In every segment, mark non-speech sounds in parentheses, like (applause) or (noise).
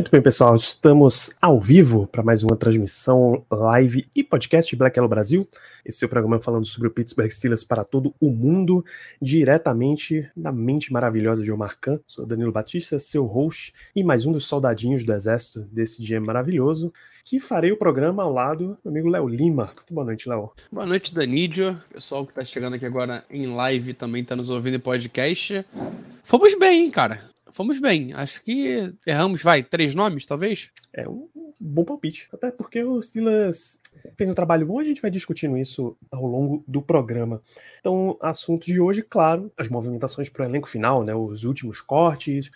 Muito bem, pessoal, estamos ao vivo para mais uma transmissão live e podcast Black Yellow Brasil. Esse é o programa falando sobre o Pittsburgh Steelers para todo o mundo, diretamente da mente maravilhosa de Omar Khan. Sou Danilo Batista, seu host e mais um dos soldadinhos do exército desse dia maravilhoso, que farei o programa ao lado do amigo Léo Lima. Muito boa noite, Léo. Boa noite, Danídio. Pessoal que tá chegando aqui agora em live também tá nos ouvindo em podcast. Fomos bem, hein, cara. Fomos bem. Acho que erramos, vai, três nomes, talvez? É um bom palpite. Até porque o Steelers fez um trabalho bom, a gente vai discutindo isso ao longo do programa. Então, assunto de hoje, claro, as movimentações para o elenco final, né? Os últimos cortes,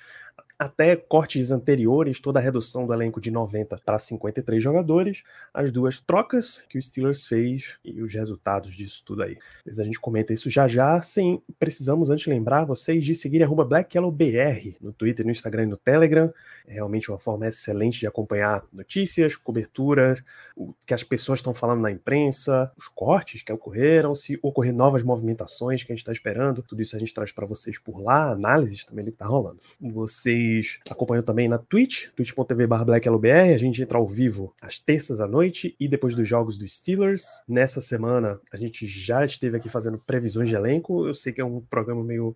até cortes anteriores, toda a redução do elenco de 90 para 53 jogadores, as duas trocas que o Steelers fez e os resultados disso tudo aí. Mas a gente comenta isso já já, sem precisamos antes lembrar vocês de seguir arroba BlackYellowBR no Twitter, no Instagram e no Telegram. É realmente uma forma excelente de acompanhar notícias, coberturas, o que as pessoas estão falando na imprensa, os cortes que ocorreram, se ocorrer novas movimentações que a gente está esperando, tudo isso a gente traz para vocês por lá, análises também do que está rolando. Vocês acompanham também na Twitch, twitch.tv blackyellowbr, a gente entra ao vivo às terças à noite e depois dos jogos dos Steelers. Nessa semana a gente já esteve aqui fazendo previsões de elenco, eu sei que é um programa meio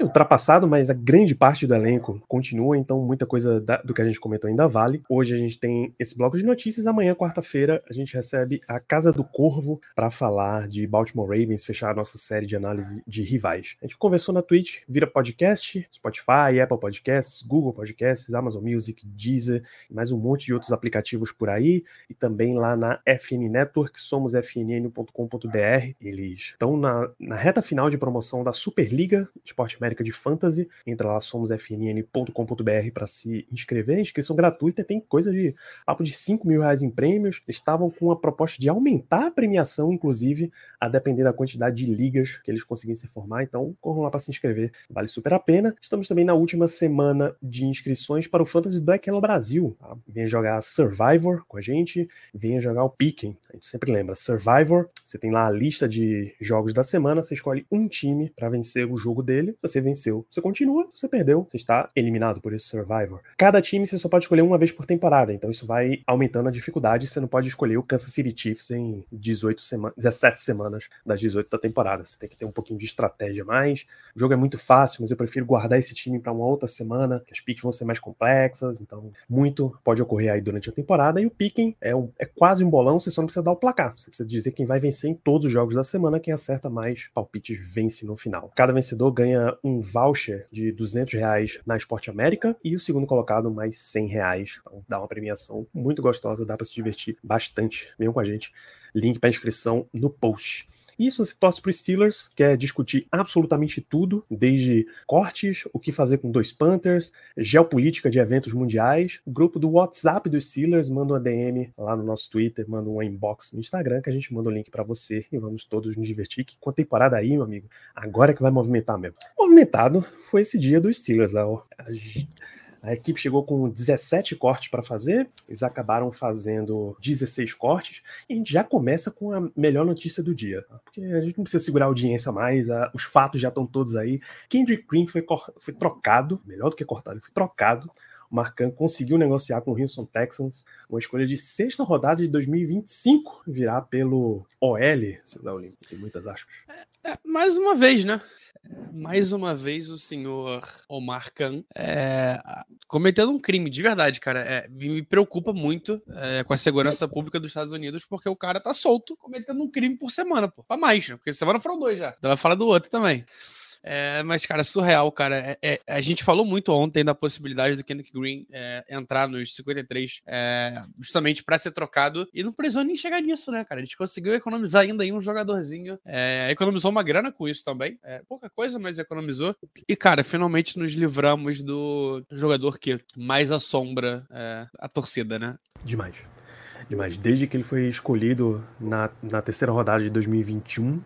ultrapassado, mas a grande parte do elenco continua, então muita coisa da, do que a gente comentou ainda vale. Hoje a gente tem esse bloco de notícias, amanhã, quarta-feira, a gente recebe a Casa do Corvo para falar de Baltimore Ravens, fechar a nossa série de análise de rivais. A gente conversou na Twitch, vira podcast, Spotify, Apple Podcasts, Google Podcasts, Amazon Music, Deezer, mais um monte de outros aplicativos por aí, e também lá na FN Network, somos fnn.com.br. Eles estão na, na reta final de promoção da Superliga Esporte América de Fantasy. Entra lá, somosfnn.com.br para se inscrever. Inscrição gratuita, tem coisa de papo de 5 mil reais em prêmios. Estavam com a proposta de aumentar a premiação, inclusive, a depender da quantidade de ligas que eles conseguissem formar. Então, corram lá para se inscrever, vale super a pena. Estamos também na última semana de inscrições para o Fantasy Black Yellow Brasil. Tá? Venha jogar Survivor com a gente, venha jogar o Piquen. A gente sempre lembra, Survivor, você tem lá a lista de jogos da semana, você escolhe um time para vencer o jogo dele. Se você venceu, você continua, você perdeu, você está eliminado por esse Survivor. Cada time você só pode escolher uma vez por temporada, então isso vai aumentando a dificuldade. Você não pode escolher o Kansas City Chiefs em 18 semanas, 17 semanas das 18 da temporada. Você tem que ter um pouquinho de estratégia mais. O jogo é muito fácil, mas eu prefiro guardar esse time para uma outra semana, que as picks vão ser mais complexas, então muito pode ocorrer aí durante a temporada. E o picking é, um, é quase um bolão, você só não precisa dar o placar. Você precisa dizer quem vai vencer em todos os jogos da semana, quem acerta mais palpites vence no final. Cada vencedor ganha um voucher de 200 reais na Esporte América e o segundo colocado mais 100 reais. Então dá uma premiação muito gostosa, dá para se divertir bastante. Venham com a gente. Link para inscrição no post. E se você torce para Steelers, quer discutir absolutamente tudo, desde cortes, o que fazer com dois Panthers, geopolítica de eventos mundiais, o grupo do WhatsApp dos Steelers, manda uma DM lá no nosso Twitter, manda um inbox no Instagram, que a gente manda o link para você e vamos todos nos divertir. Que com a temporada aí, meu amigo, agora é que vai movimentar mesmo. Movimentado foi esse dia dos Steelers, Léo. A equipe chegou com 17 cortes para fazer, eles acabaram fazendo 16 cortes, e a gente já começa com a melhor notícia do dia, porque a gente não precisa segurar a audiência mais, a, os fatos já estão todos aí. Kendrick Green foi, foi trocado, melhor do que cortado, ele foi trocado. O conseguiu negociar com o Houston Texans uma escolha de sexta rodada de 2025 virar pelo OL, seu Léo Lima, tem muitas aspas. É, é, mais uma vez, né? Mais uma vez o senhor Omar Khan é, cometendo um crime, de verdade, cara. É, me preocupa muito é, com a segurança pública dos Estados Unidos, porque o cara tá solto cometendo um crime por semana, pô. Pra mais, né? Porque semana foram dois já. Vai falar do outro também. É, mas, cara, surreal, cara. É, é, a gente falou muito ontem da possibilidade do Kendrick Green é, entrar nos 53 é, justamente para ser trocado e não precisou nem chegar nisso, né, cara? A gente conseguiu economizar ainda aí um jogadorzinho. Economizou uma grana com isso também. pouca coisa, mas economizou. E, cara, finalmente nos livramos do jogador que mais assombra a torcida, né? Demais. Demais. Desde que ele foi escolhido na, na terceira rodada de 2021,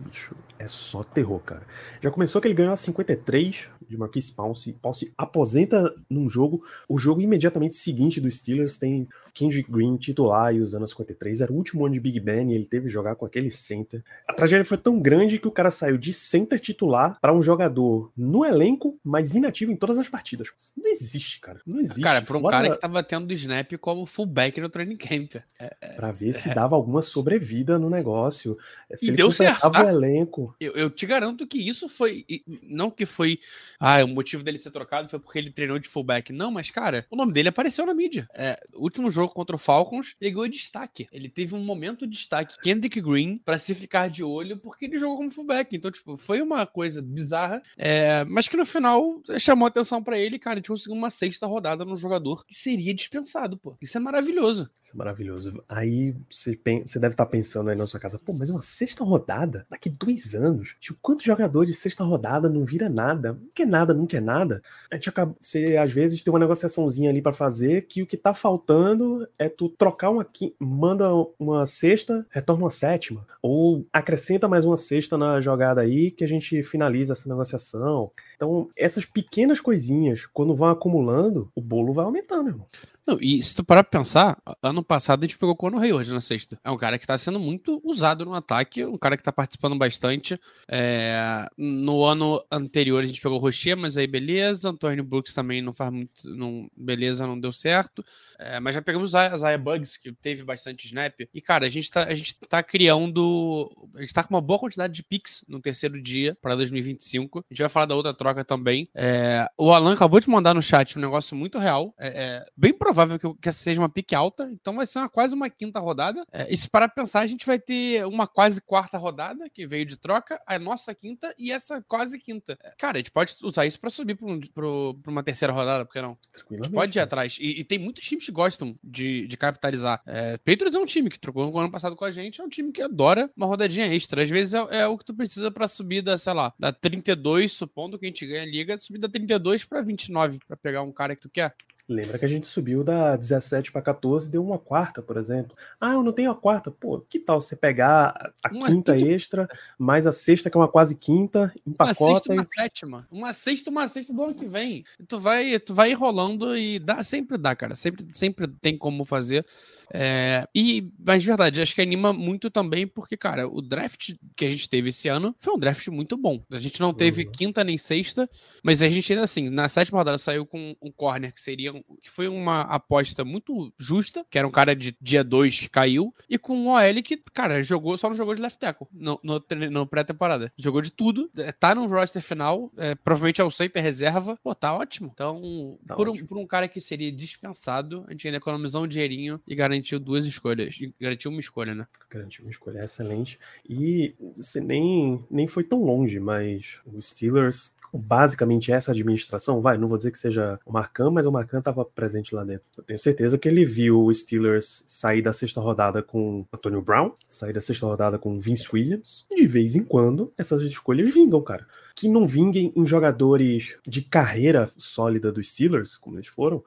bicho, é só terror, cara. Já começou que ele ganhou a 53 de Marquise Pouncey. Pouncey aposenta num jogo. O jogo imediatamente seguinte do Steelers tem Kendrick Green titular e usando a 53. Era o último ano de Big Ben e ele teve que jogar com aquele center. A tragédia foi tão grande que o cara saiu de center titular para um jogador no elenco, mas inativo em todas as partidas. não existe, cara. Não existe. Cara, para um Fora... cara que tava tendo snap como fullback no training camp. É, é, pra ver se dava alguma sobrevida no negócio. Se e deu certo. Tá? o elenco. Eu, eu te garanto que isso foi. Não que foi ah, o motivo dele ser trocado foi porque ele treinou de fullback. Não, mas, cara, o nome dele apareceu na mídia. É, último jogo contra o Falcons, ele ganhou destaque. Ele teve um momento de destaque, Kendrick Green, para se ficar de olho, porque ele jogou como fullback. Então, tipo, foi uma coisa bizarra, é, mas que no final chamou atenção para ele, cara. A gente conseguiu uma sexta rodada no jogador que seria dispensado, pô. Isso é maravilhoso. Isso é maravilhoso. Aí você, você deve estar tá pensando aí na sua casa, pô, mas uma sexta rodada? Daqui dois anos? Tipo, quantos jogadores de sexta rodada não vira nada? que é nada, nunca é nada, a gente acaba, você às vezes tem uma negociaçãozinha ali para fazer que o que tá faltando é tu trocar uma manda uma sexta, retorna uma sétima, ou acrescenta mais uma sexta na jogada aí que a gente finaliza essa negociação. Então, essas pequenas coisinhas, quando vão acumulando, o bolo vai aumentando, irmão. Não, e se tu parar pra pensar, ano passado a gente pegou o Conor Hayward na sexta. É um cara que tá sendo muito usado no ataque, um cara que tá participando bastante. É... No ano anterior a gente pegou o Rocher, mas aí beleza. Antônio Brooks também não faz muito. Não... Beleza, não deu certo. É... Mas já pegamos o Zaya Bugs, que teve bastante snap. E, cara, a gente, tá, a gente tá criando. A gente tá com uma boa quantidade de picks no terceiro dia para 2025. A gente vai falar da outra troca também. É... O Alan acabou de mandar no chat um negócio muito real. É, é bem provável que, que essa seja uma pique alta, então vai ser uma, quase uma quinta rodada. É, e se parar pra pensar, a gente vai ter uma quase quarta rodada, que veio de troca, a nossa quinta e essa quase quinta. É, cara, a gente pode usar isso pra subir pra, um, pra uma terceira rodada, por que não? A gente pode ir atrás. E, e, tem muitos times que gostam de, de capitalizar. É, Patriots é um time que trocou no ano passado com a gente, é um time que adora uma rodadinha extra. Às vezes é, é o que tu precisa pra subir da, sei lá, da 32, supondo que a gente ganha a liga, subir da 32 pra 29, pra pegar um cara que tu quer. Lembra que a gente subiu da 17 para 14 deu uma quarta, por exemplo. Ah, eu não tenho a quarta. Pô, que tal você pegar a uma quinta quinta... extra, mais a sexta, que é uma quase quinta, empacota. Uma sexta, uma e... sétima. Uma sexta, uma sexta do ano que vem. Tu vai, tu vai enrolando e dá, sempre dá, cara. Sempre, sempre tem como fazer. É, e, mas de verdade, acho que anima muito também, porque, cara, o draft que a gente teve esse ano foi um draft muito bom. A gente não teve uhum. quinta nem sexta, mas a gente ainda assim, na sétima rodada saiu com um corner que seria que foi uma aposta muito justa, que era um cara de dia 2 que caiu, e com um OL que, cara, jogou, só não jogou de left tackle no, no, no pré-temporada. Jogou de tudo, é, tá no roster final, é, provavelmente é o center reserva, pô, tá ótimo. Então, tá por, ótimo. Um, por um cara que seria dispensado, a gente ainda economizou um dinheirinho e garantiu duas escolhas, garantiu uma escolha, né? Garantiu uma escolha, excelente. E você nem, nem foi tão longe, mas os Steelers basicamente essa administração, vai, não vou dizer que seja o Marcan, mas o Marcan estava presente lá dentro. Eu tenho certeza que ele viu o Steelers sair da sexta rodada com Antonio Brown, sair da sexta rodada com Vince Williams, de vez em quando essas escolhas vingam, cara. Que não vinguem em jogadores de carreira sólida dos Steelers, como eles foram,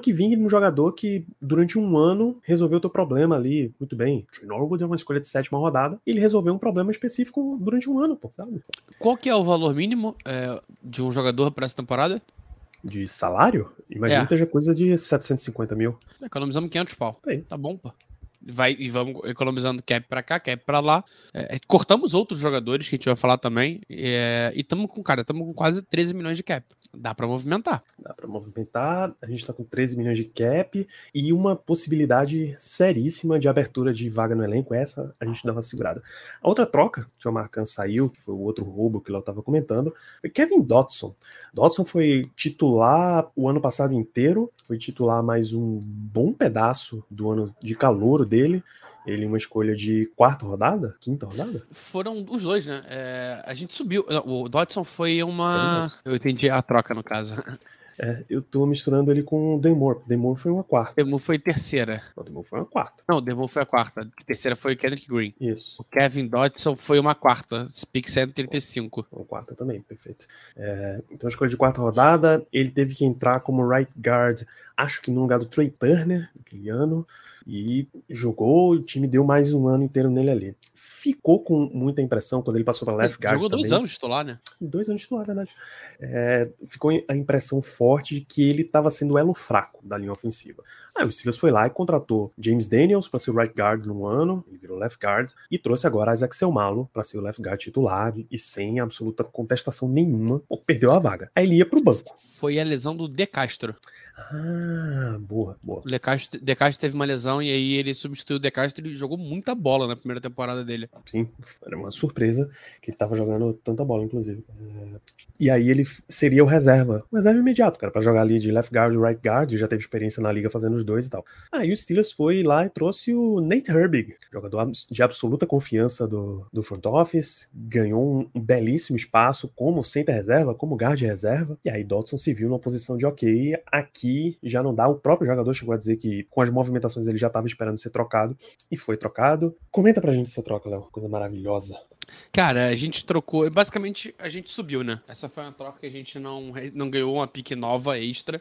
que vingue num jogador que durante um ano resolveu o teu problema ali, muito bem. O Norwood é uma escolha de sétima rodada, ele resolveu um problema específico durante um ano, pô, sabe? Qual que é o valor mínimo é, de um jogador para essa temporada? De salário? Imagina é. que seja coisa de 750 mil. Economizamos 500 pau. Tá bom, pô vai e vamos economizando cap para cá, cap para lá. É, é, cortamos outros jogadores que a gente vai falar também. É, e estamos com, cara, estamos com quase 13 milhões de cap. Dá para movimentar. Dá para movimentar. A gente está com 13 milhões de cap e uma possibilidade seríssima de abertura de vaga no elenco. Essa a gente dá uma segurada. A outra troca que o Marcan saiu, que foi o outro roubo que eu estava comentando, foi Kevin Dotson. Dotson foi titular o ano passado inteiro, foi titular mais um bom pedaço do ano de calor dele ele uma escolha de quarta rodada? Quinta rodada? Foram os dois, né? É, a gente subiu. Não, o Dodson foi uma. Eu entendi a troca, no caso. É, eu tô misturando ele com o Demore. Demore foi uma quarta. Demore foi terceira. O Demore foi uma quarta. Não, o Demore foi a quarta. A terceira foi o Kendrick Green. Isso. O Kevin Dodson foi uma quarta. Pick 135. Uma quarta também, perfeito. É, então, escolha de quarta rodada. Ele teve que entrar como right guard, acho que no lugar do Trey Turner, naquele ano. E jogou, o time deu mais um ano inteiro nele ali. Ficou com muita impressão quando ele passou para left guard. Jogou também. dois anos titular, né? Dois anos titular, verdade. É, ficou a impressão forte de que ele estava sendo o elo fraco da linha ofensiva. Aí o Steelers foi lá e contratou James Daniels para ser o right guard no ano, ele virou left guard, e trouxe agora Isaac Selmalo para ser o left guard titular e sem absoluta contestação nenhuma, pô, perdeu a vaga. Aí ele ia para o banco. Foi a lesão do De Castro. Ah, boa, boa. O De Castro, De Castro teve uma lesão e aí ele substituiu o De Castro e jogou muita bola na primeira temporada dele. Sim, era uma surpresa que ele estava jogando tanta bola, inclusive. É, E aí ele seria o reserva, o reserva imediato, cara, para jogar ali de left guard e right guard, já teve experiência na liga fazendo os dois e tal. Aí o Steelers foi lá e trouxe o Nate Herbig, jogador de absoluta confiança do, do front office, ganhou um, um belíssimo espaço como center reserva, como guard reserva, e aí Dodson se viu numa posição de ok, aqui já não dá, o próprio jogador chegou a dizer que com as movimentações ele já estava esperando ser trocado, e foi trocado. Comenta pra gente essa troca, Léo, coisa maravilhosa. Cara, a gente trocou. Basicamente, a gente subiu, né? Essa foi uma troca que a gente não, não ganhou uma pique nova extra.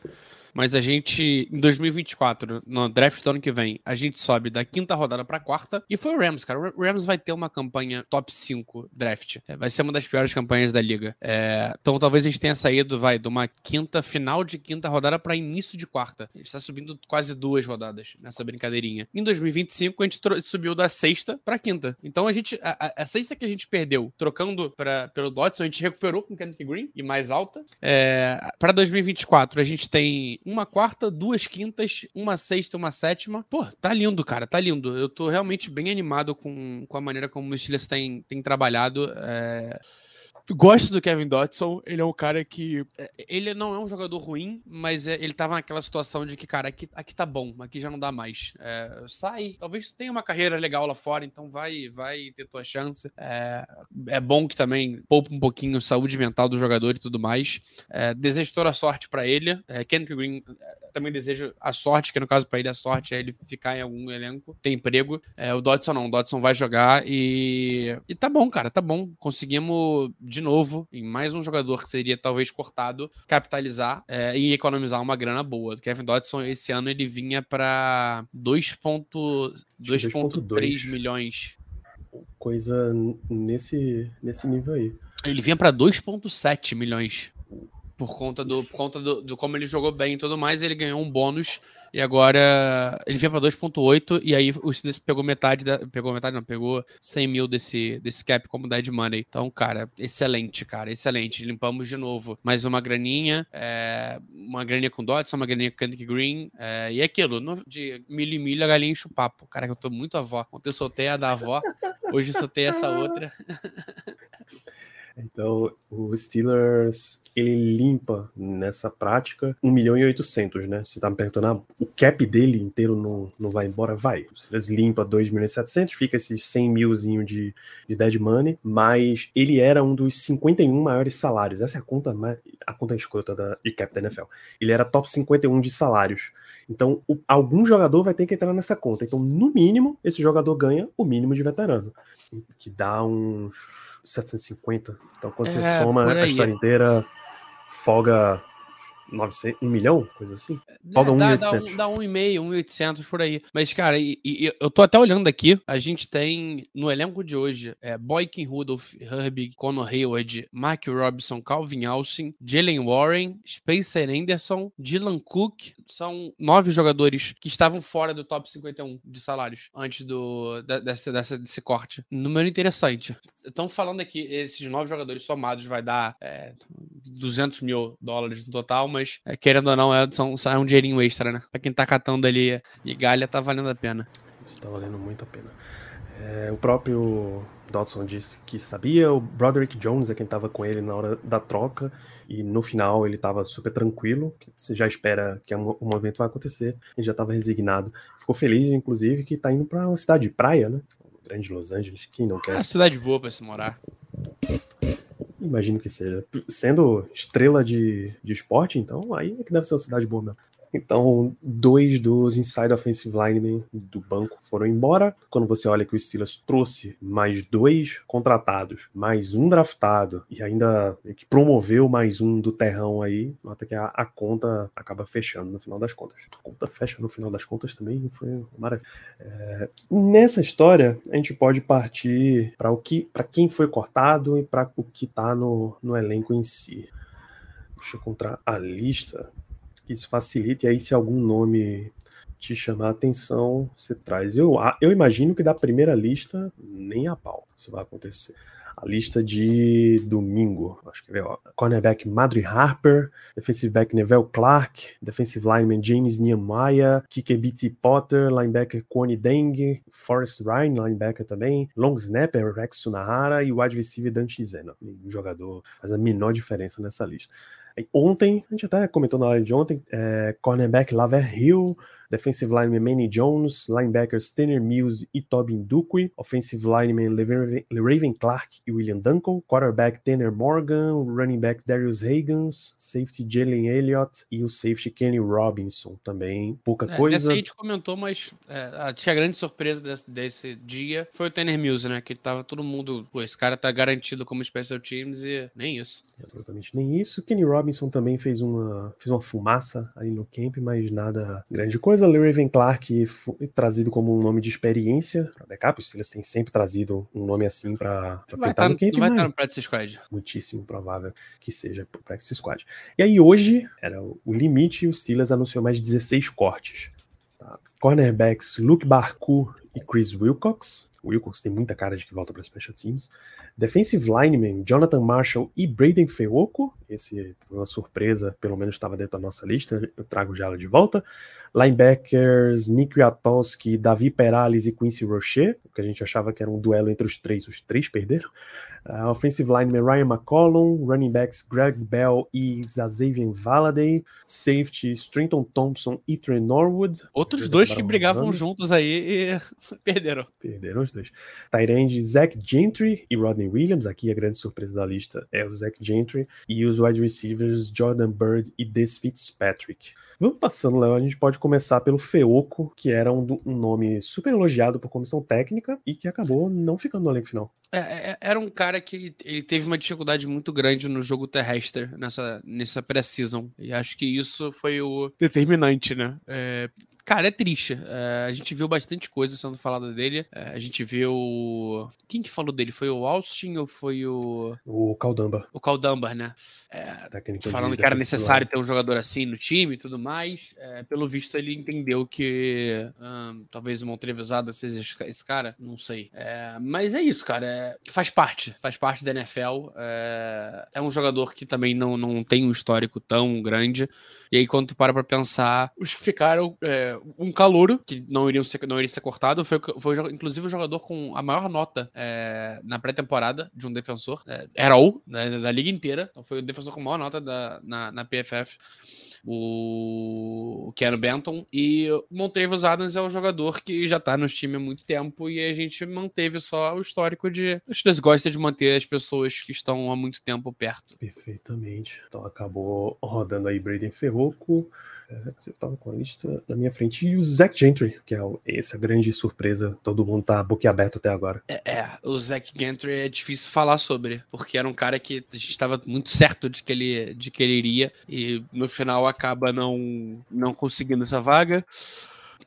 Mas a gente, em 2024, no draft do ano que vem, a gente sobe da quinta rodada pra quarta. E foi o Rams, cara. O Rams vai ter uma campanha top 5 draft. É, vai ser uma das piores campanhas da liga. É, então talvez a gente tenha saído, vai, de uma quinta, final de quinta rodada pra início de quarta. A gente tá subindo quase duas rodadas nessa brincadeirinha. Em 2025, a gente subiu da sexta pra quinta. Então a gente, a, a- sexta que a gente perdeu, trocando pra, pelo Dodson, a gente recuperou com o Kendrick Green e mais alta. É, para 2024, a gente tem uma quarta, duas quintas, uma sexta, uma sétima. Pô, tá lindo, cara, tá lindo. Eu tô realmente bem animado com, com a maneira como o Steelers tem, tem trabalhado. É... Gosto do Kevin Dotson, ele é um cara que. é, Ele não é um jogador ruim, mas é, ele tava naquela situação de que, cara, aqui, aqui tá bom, aqui já não dá mais. É, sai, talvez tu tenha uma carreira legal lá fora, então vai, vai ter tua chance. É, é bom que também poupa um pouquinho saúde mental do jogador e tudo mais. É, desejo toda a sorte pra ele. É, Kendrick Green é, também desejo a sorte, que no caso pra ele a sorte é ele ficar em algum elenco, ter emprego. É, o Dodson não, o Dodson vai jogar e, e tá bom, cara, tá bom. Conseguimos de novo em mais um jogador que seria talvez cortado, capitalizar é, e economizar uma grana boa. O Kevin Dodson esse ano ele vinha pra 2.2.3 2.2. milhões. Coisa nesse, nesse nível aí. Ele vinha pra 2.7 milhões. Por conta, do, por conta do, do como ele jogou bem e tudo mais, ele ganhou um bônus e agora ele vinha pra 2.8 e aí o Steelers pegou metade da, pegou metade não, pegou 100 mil desse, desse cap como dead money. Então, cara, excelente, cara, excelente. Limpamos de novo mais uma graninha, é, uma graninha com Dodson, uma graninha com Kendrick Green é, e aquilo, no- de milho em milho a galinha enche o papo. Cara, eu tô muito avó. Ontem eu soltei a da avó, hoje eu soltei essa outra. (laughs) Então, o Steelers, ele limpa nessa prática 1 milhão e 800, né? Você tá me perguntando, ah, o cap dele inteiro não, não vai embora? Vai. O Steelers limpa 2 milhões e 700, fica esses 100 milzinho de, de dead money, mas ele era um dos 51 maiores salários. Essa é a conta, a conta escrota da, de cap da NFL. Ele era top 51 de salários. Então, o- algum jogador vai ter que entrar nessa conta. Então, no mínimo, esse jogador ganha o mínimo de veterano, que dá uns 750. Então, quando você É, soma por a história inteira, folga 900, 1 milhão, coisa assim. Folga É, dá, dá, 1.800. um, dá 1,5, 1,800 por aí. Mas, cara, e- e- eu tô até olhando aqui. A gente tem no elenco de hoje é, Boykin Rudolph, Herbig, Conor Hayward, Mark Robinson, Calvin Austin, Jalen Warren, Spencer Anderson, Dylan Cook. São nove jogadores que estavam fora do top 51 de salários antes do, da- dessa, dessa- desse corte. Número interessante. Estão falando aqui, esses nove jogadores somados vai dar é, 200 mil dólares no total, mas é, querendo ou não, é, são, é um dinheirinho extra, né? Pra quem tá catando ali migalha, tá valendo a pena. Isso tá valendo muito a pena. É, o próprio Dodson disse que sabia, o Broderick Jones é quem estava com ele na hora da troca, e no final ele estava super tranquilo, você já espera que o movimento vai acontecer, ele já estava resignado. Ficou feliz, inclusive, que está indo para uma cidade de praia, né? Grande Los Angeles, quem não quer? É uma cidade boa para se morar. Imagino que seja. Sendo estrela de, de esporte, então, aí é que deve ser uma cidade boa mesmo. Então, dois dos inside offensive linemen do banco foram embora. Quando você olha que o Steelers trouxe mais dois contratados, mais um draftado e ainda que promoveu mais um do terrão aí, nota que a, a, conta acaba fechando no final das contas. A conta fecha no final das contas também foi maravilha. É, nessa história, a gente pode partir para o que, para quem foi cortado e para o que está no, no elenco em si. Deixa eu encontrar a lista que isso facilite. E aí, se algum nome te chamar a atenção, você traz. Eu, eu imagino que da primeira lista, nem a pau isso vai acontecer. A lista de domingo, acho que é ó, cornerback Madry Harper, defensive back Neville Clark, defensive lineman James Nehemiah, kicker BT Potter, linebacker Connie Deng, Forrest Ryan, linebacker também, long snapper Rex Sunahara e wide receiver Dan Chizena. Um jogador faz a menor diferença nessa lista. Ontem, a gente até comentou na hora de ontem, é, cornerback Laver Hill, defensive lineman Manny Jones, linebackers Tanner Mills e Tobin Duque, offensive lineman Raven Clark e William Dunkel, quarterback Tanner Morgan, running back Darius Hagans, safety Jalen Elliott e o safety Kenny Robinson também. Pouca é, coisa. Essa a gente comentou, mas é, tinha grande surpresa desse, desse, dia foi o Tanner Mills, né? Que tava todo mundo, pô, esse cara tá garantido como special teams e nem isso. Absolutamente nem isso. Kenny Robinson também fez uma, fez uma fumaça aí no camp, mas nada grande coisa coisa, Lee Raven Clark foi trazido como um nome de experiência para backup. Os Steelers têm sempre trazido um nome assim para tentar tá, no. Não vai estar no Practice Squad. Muitíssimo provável que seja pro Practice Squad. E aí hoje era o limite e o Steelers anunciou mais 16 cortes. Tá? Cornerbacks Luke Barku e Chris Wilcox. O Wilcox tem muita cara de que volta para Special Teams. Defensive lineman Jonathan Marshall e Braden Feoco. Esse foi uma surpresa, pelo menos estava dentro da nossa lista. Eu trago já ela de volta. Linebackers Nick Wiatowski, Davi Perales e Quincy Rocher, que a gente achava que era um duelo entre os três, os três perderam. Uh, offensive lineman Ryan McCollum, running backs Greg Bell e Zazavian Valaday, safety Strinton Thompson e Trey Norwood. Outros dois que brigavam juntos aí e (laughs) perderam. Perderam os dois. Tyrande Zach Gentry e Rodney Williams, aqui a grande surpresa da lista é o Zach Gentry, e os wide receivers Jordan Bird e Des Fitzpatrick. Vamos passando, Léo. A gente pode começar pelo Feoco, que era um, um, nome super elogiado por comissão técnica e que acabou não ficando no elenco final. É, é, era um cara que ele teve uma dificuldade muito grande no jogo terrestre nessa, nessa pré-season. E acho que isso foi o determinante, né? É, Cara, é triste. É, a gente viu bastante coisa sendo falada dele. É, a gente viu. Quem que falou dele? Foi o Austin ou foi o. O Caldamba. O Caldamba, né? É, falando que era necessário ter um jogador assim no time e tudo mais. É, pelo visto, ele entendeu que hum, talvez o Montrevisada seja esse cara. Não sei. É, mas é isso, cara. É, faz parte. Faz parte da NFL. É, um jogador que também não, não tem um histórico tão grande. E aí, quando tu para pra pensar, os que ficaram um calouro, que não, iriam ser, não iria ser cortado, foi, foi inclusive o jogador com a maior nota é, na pré-temporada de um defensor. É, era o, né, da liga inteira. Então foi o defensor com a maior nota da, na, na PFF o Ken Benton. E o Montrevos Adams é um jogador que já tá no time há muito tempo e a gente manteve só o histórico de. Os Steelers gostam de manter as pessoas que estão há muito tempo perto. Perfeitamente. Então acabou rodando aí Braden Ferroco. Você estava com a lista na minha frente. E o Zach Gentry, que é essa grande surpresa. Todo mundo tá boquiaberto até agora. É, é, o Zach Gentry é difícil falar sobre, porque era um cara que a gente estava muito certo de que ele, de que ele iria. E no final acaba não, não conseguindo essa vaga.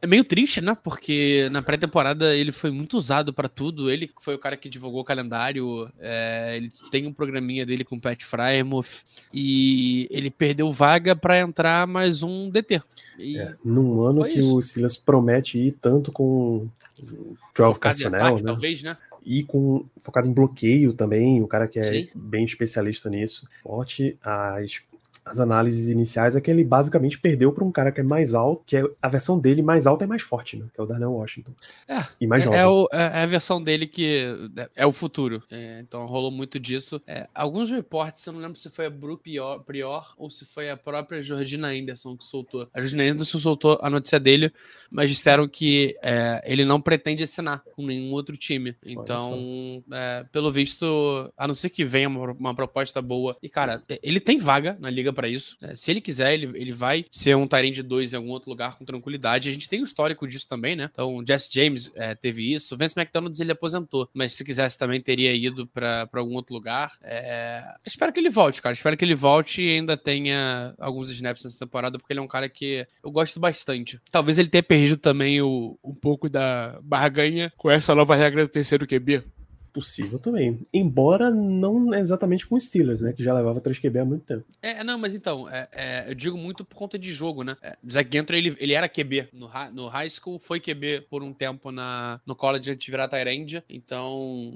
É meio triste, né? Porque na pré-temporada ele foi muito usado para tudo. Ele foi o cara que divulgou o calendário. É, ele tem um programinha dele com o Pat Frymouth. E ele perdeu vaga para entrar mais um DT. E é, num ano que isso. o Silas promete ir tanto com o 12 personnel, né? talvez, né? e com focado em bloqueio também, o cara que é Sim. bem especialista nisso. Forte as as análises iniciais é que ele basicamente perdeu para um cara que é mais alto, que é a versão dele mais alta e mais forte, né? Que é o Darnell Washington. É, e mais é, jovem. é, o, é, é a versão dele que é o futuro. É, então rolou muito disso. É, alguns reportes, eu não lembro se foi a Bru Prior, Prior ou se foi a própria Georgina Anderson que soltou. A Georgina Anderson soltou a notícia dele, mas disseram que é, ele não pretende assinar com nenhum outro time. Então, é, pelo visto, a não ser que venha uma, uma, proposta boa. E, cara, ele tem vaga na liga para isso. É, se ele quiser, ele, ele vai ser um Tyrande de dois em algum outro lugar com tranquilidade. A gente tem um histórico disso também, né? Então, Jesse James é, teve isso. Vance McDonald's ele aposentou, mas se quisesse também teria ido para algum outro lugar. É... Espero que ele volte, cara. Espero que ele volte e ainda tenha alguns snaps nessa temporada, porque ele é um cara que eu gosto bastante. Talvez ele tenha perdido também o, um pouco da barganha com essa nova regra do terceiro QB possível também. Embora não exatamente com o Steelers, né? Que já levava 3 QB há muito tempo. É, não, mas então, é, é, eu digo muito por conta de jogo, né? É, Zach Gentry, ele, ele era QB no, no high school, foi QB por um tempo na, no college antes de virar Tyrande, então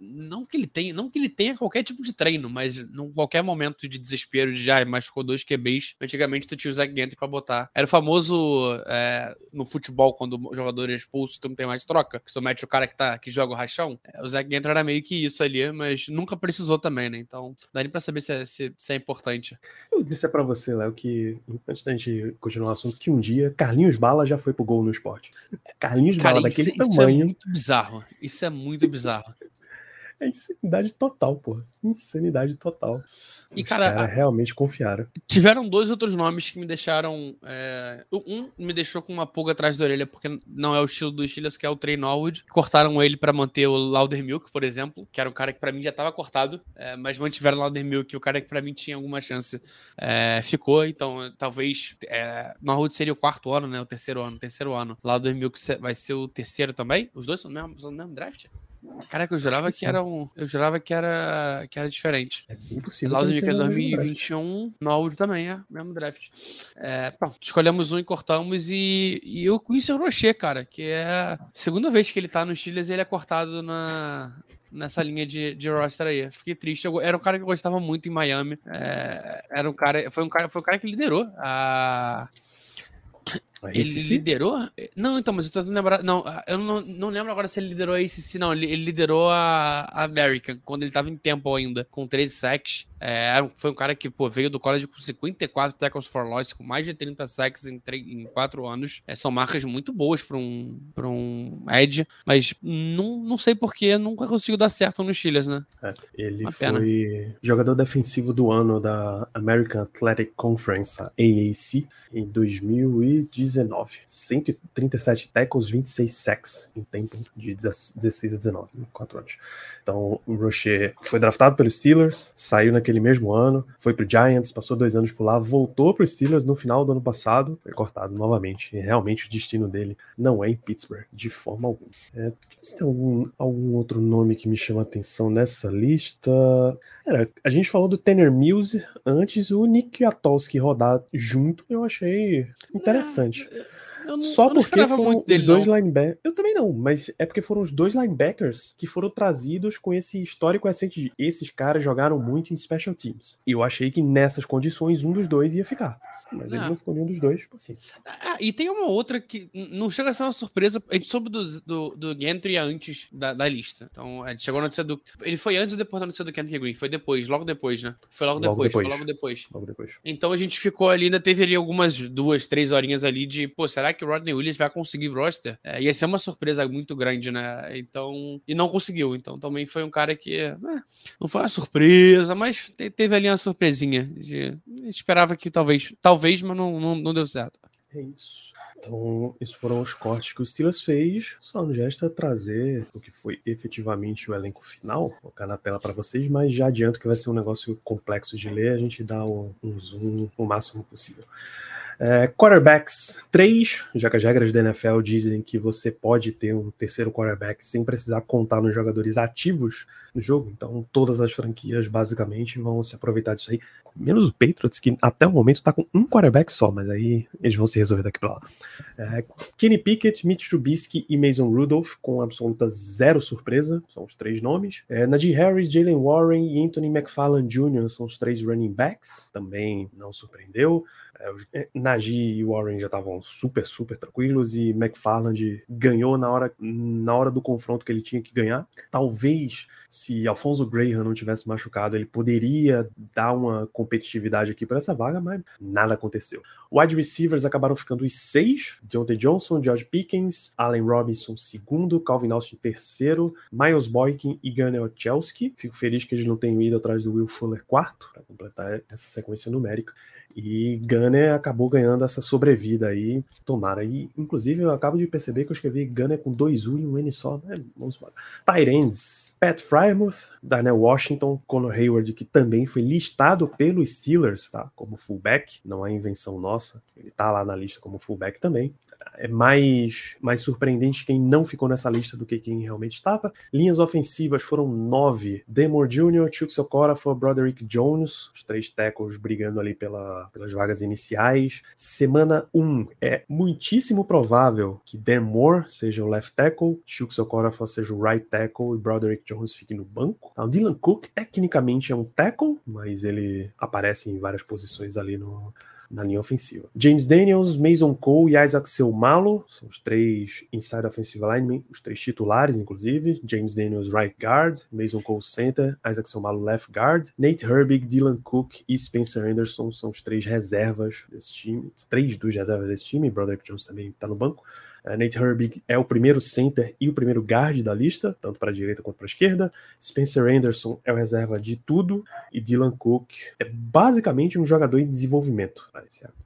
não que ele tenha, não que ele tenha qualquer tipo de treino, mas em qualquer momento de desespero de ah, machucou dois QBs, antigamente tu tinha o Zach Gentry pra botar. Era o famoso é, no futebol, quando o jogador é expulso, tu não tem mais troca, que tu mete o cara que, tá, que joga o rachão. É, o Zach Zack Gentry era meio que isso ali, mas nunca precisou também, né? Então, dá nem pra saber se é, se, se é importante. Eu disse para você, Léo, que antes da gente continuar o assunto, que um dia Carlinhos Bala já foi pro gol no esporte. Carlinhos Cara, Bala daquele isso, tamanho. Isso é muito bizarro. Isso é muito bizarro. É insanidade total, pô. Insanidade total. E, Os cara, realmente confiaram. Tiveram dois outros nomes que me deixaram. É... Um me deixou com uma pulga atrás da orelha, porque não é o estilo do Steelers, que é o Trey Norwood. Cortaram ele para manter o Laudermilk, por exemplo, que era um cara que para mim já tava cortado, é, mas mantiveram o Laudermilk, o cara que para mim tinha alguma chance é, ficou. Então, talvez. É, Norwood seria o quarto ano, né? O terceiro ano. Terceiro ano. Laudermilk vai ser o terceiro também. Os dois são no mesmo, são no mesmo draft? Caraca, eu jurava que, era um. Eu jurava que era, que era diferente. É impossível. Loud que é 2021, no áudio também, é. Mesmo draft. É, pronto, escolhemos um e cortamos. E, e eu conheci o Rocher, cara, que é a segunda vez que ele tá no Steelers e ele é cortado na, nessa linha de, de roster aí. Fiquei triste. Eu, era um cara que eu gostava muito em Miami. É, era um cara. Foi um cara, foi um cara que liderou a ele liderou? Não, então, mas eu tô tentando lembrar. Não, eu não, não lembro agora se ele liderou a ACC, não. Ele, ele liderou a, a American, quando ele tava em tempo ainda, com 13 sacks. É, foi um cara que pô, veio do college com 54 tackles for loss, com mais de 30 sacks em, 3, em 4 anos. É, são marcas muito boas para um, pra um Edge, mas não, não sei porquê, nunca conseguiu dar certo no Steelers, né? É, ele Uma foi pena. jogador defensivo do ano da American Athletic Conference, AAC, em 2019. 137 tackles, 26 sacks em tempo de 16 a 19, 4 anos. Então, o Rocher foi draftado pelos Steelers, saiu naquele mesmo ano, foi pro Giants, passou dois anos por lá, voltou pro Steelers no final do ano passado, foi cortado novamente. E realmente o destino dele não é em Pittsburgh, de forma alguma. É, tem algum, algum outro nome que me chama a atenção nessa lista. Era, a gente falou do Tanner Mills antes, o Nick Atolski rodar junto, eu achei interessante. É, não, Só porque foram os dois linebackers. Eu também não, mas é porque foram os dois linebackers que foram trazidos com esse histórico recente de esses caras jogaram muito em special teams. E eu achei que nessas condições um dos dois ia ficar. Mas ah. ele não ficou nenhum dos dois, assim. Ah, e tem uma outra que não chega a ser uma surpresa. A gente soube do, do, do Gentry antes da, da lista. Então, a gente chegou na notícia do. Ele foi antes ou depois da notícia do Gentry Green? Foi depois, logo depois, né? Foi logo, logo depois, depois, foi logo depois. Logo depois. Então a gente ficou ali, ainda teve ali algumas duas, três horinhas ali de, pô, será que o Rodney Williams vai conseguir roster? É, ia ser uma surpresa muito grande, né? Então. E não conseguiu. Então também foi um cara que. É, não foi uma surpresa, mas teve ali uma surpresinha. De, esperava que talvez. Talvez, mas não, não, não deu certo. É isso. Então, esses foram os cortes que o Steelers fez. Só não gesta trazer o que foi efetivamente o elenco final, Vou colocar na tela para vocês, mas já adianto que vai ser um negócio complexo de ler, a gente dá um, um zoom o máximo possível. É, quarterbacks 3, já que as regras da NFL dizem que você pode ter um terceiro quarterback sem precisar contar nos jogadores ativos no jogo, então todas as franquias basicamente vão se aproveitar disso aí, menos o Patriots, que até o momento tá com um quarterback só, mas aí eles vão se resolver daqui pra lá. É, Kenny Pickett, Mitch Trubisky e Mason Rudolph, com absoluta zero surpresa, são os três nomes. É, Najee Harris, Jalen Warren e Anthony McFarland Jr. são os três running backs, também não surpreendeu. É, os, é, Najee e Warren já estavam super, super tranquilos e McFarland ganhou na hora, na hora do confronto que ele tinha que ganhar. Talvez, se Alfonso Graham não tivesse machucado, ele poderia dar uma competitividade aqui para essa vaga, mas nada aconteceu. Wide receivers acabaram ficando os seis: Deontay Johnson, George Pickens, Allen Robinson, segundo, Calvin Austin, terceiro, Miles Boykin e Gunnar Ochelski. Fico feliz que eles não tenham ido atrás do Will Fuller, quarto, para completar essa sequência numérica. E Gunner acabou ganhando essa sobrevida aí, tomara. E, inclusive, eu acabo de perceber que eu escrevi Gunner com dois U e um N só, né? Vamos embora. Tyrands, Pat Frymouth, Darnell Washington, Conor Hayward, que também foi listado pelo Steelers, tá? Como fullback, não é invenção nossa, ele tá lá na lista como fullback também é mais, mais surpreendente quem não ficou nessa lista do que quem realmente estava. Linhas ofensivas foram nove: Demore Jr., Chuck Socorafor, Broderick Jones, os três tackles brigando ali pela, pelas vagas iniciais. Semana 1, um, é muitíssimo provável que Demore seja o left tackle, Chuck Socorafor seja o right tackle e Broderick Jones fique no banco. O Dylan Cook tecnicamente é um tackle, mas ele aparece em várias posições ali no, na linha ofensiva. James Daniels, Mason Cole e Isaac Selmalo são os três inside offensive linemen, os três titulares, inclusive. James Daniels, right guard, Mason Cole, center, Isaac Selmalo, left guard. Nate Herbig, Dylan Cook e Spencer Anderson são os três reservas desse time, três dos reservas desse time. Broderick Jones também está no banco. Uh, Nate Herbig é o primeiro center e o primeiro guard da lista, tanto para a direita quanto para a esquerda. Spencer Anderson é o reserva de tudo e Dylan Cook é basicamente um jogador em desenvolvimento.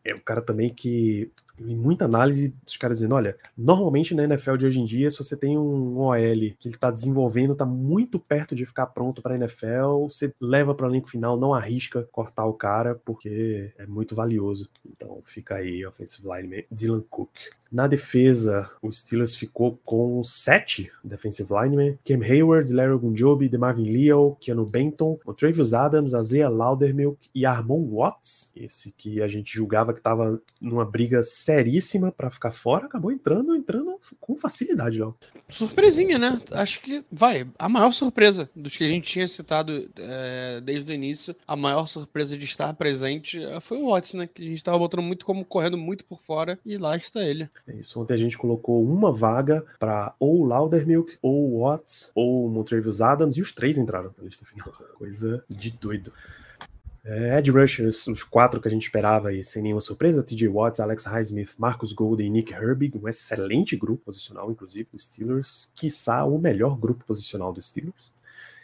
É um cara também que em muita análise dos caras dizendo, olha, normalmente na NFL de hoje em dia, se você tem um OL que ele tá desenvolvendo, tá muito perto de ficar pronto para NFL, você leva para o elenco final, não arrisca cortar o cara, porque é muito valioso. Então fica aí offensive line Dylan Cook. Na defesa, o Steelers ficou com sete defensive linemen, Cam Hayward, Larry Gunjobi, DeMarvin Leo, Keanu Benton, Travis Adams, Azea Laudermilk e Armon Watts, esse que a gente julgava que estava numa briga seríssima para ficar fora, acabou entrando, entrando com facilidade, Léo. Surpresinha, né? Acho que vai. A maior surpresa dos que a gente tinha citado é, desde o início, a maior surpresa de estar presente eh, foi o Watts, né? Que a gente estava botando muito como correndo muito por fora e lá está ele. É isso. Ontem a gente colocou uma vaga para ou Laudermilk, ou Watts, ou Montrevious Adams, e os três entraram na lista final. Coisa de doido. É, Ed Rushers, os quatro que a gente esperava aí, sem nenhuma surpresa, TJ Watts, Alex Highsmith, Marcus Golden e Nick Herbig, um excelente grupo posicional, inclusive, dos Steelers, quiçá o melhor grupo posicional dos Steelers.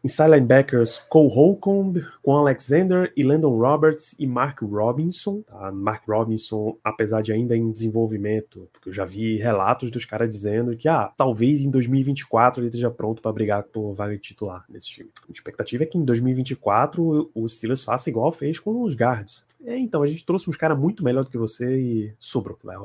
Inside linebackers, Cole Holcomb, Quan Alexander e Landon Roberts e Mark Robinson. Tá? Mark Robinson, apesar de ainda em desenvolvimento, porque eu já vi relatos dos caras dizendo que ah, talvez em 2024 ele esteja pronto para brigar por vaga de titular nesse time. A expectativa é que em 2024 o Steelers faça igual fez com os guards. É, então, a gente trouxe uns caras muito melhor do que você e sobrou, vai,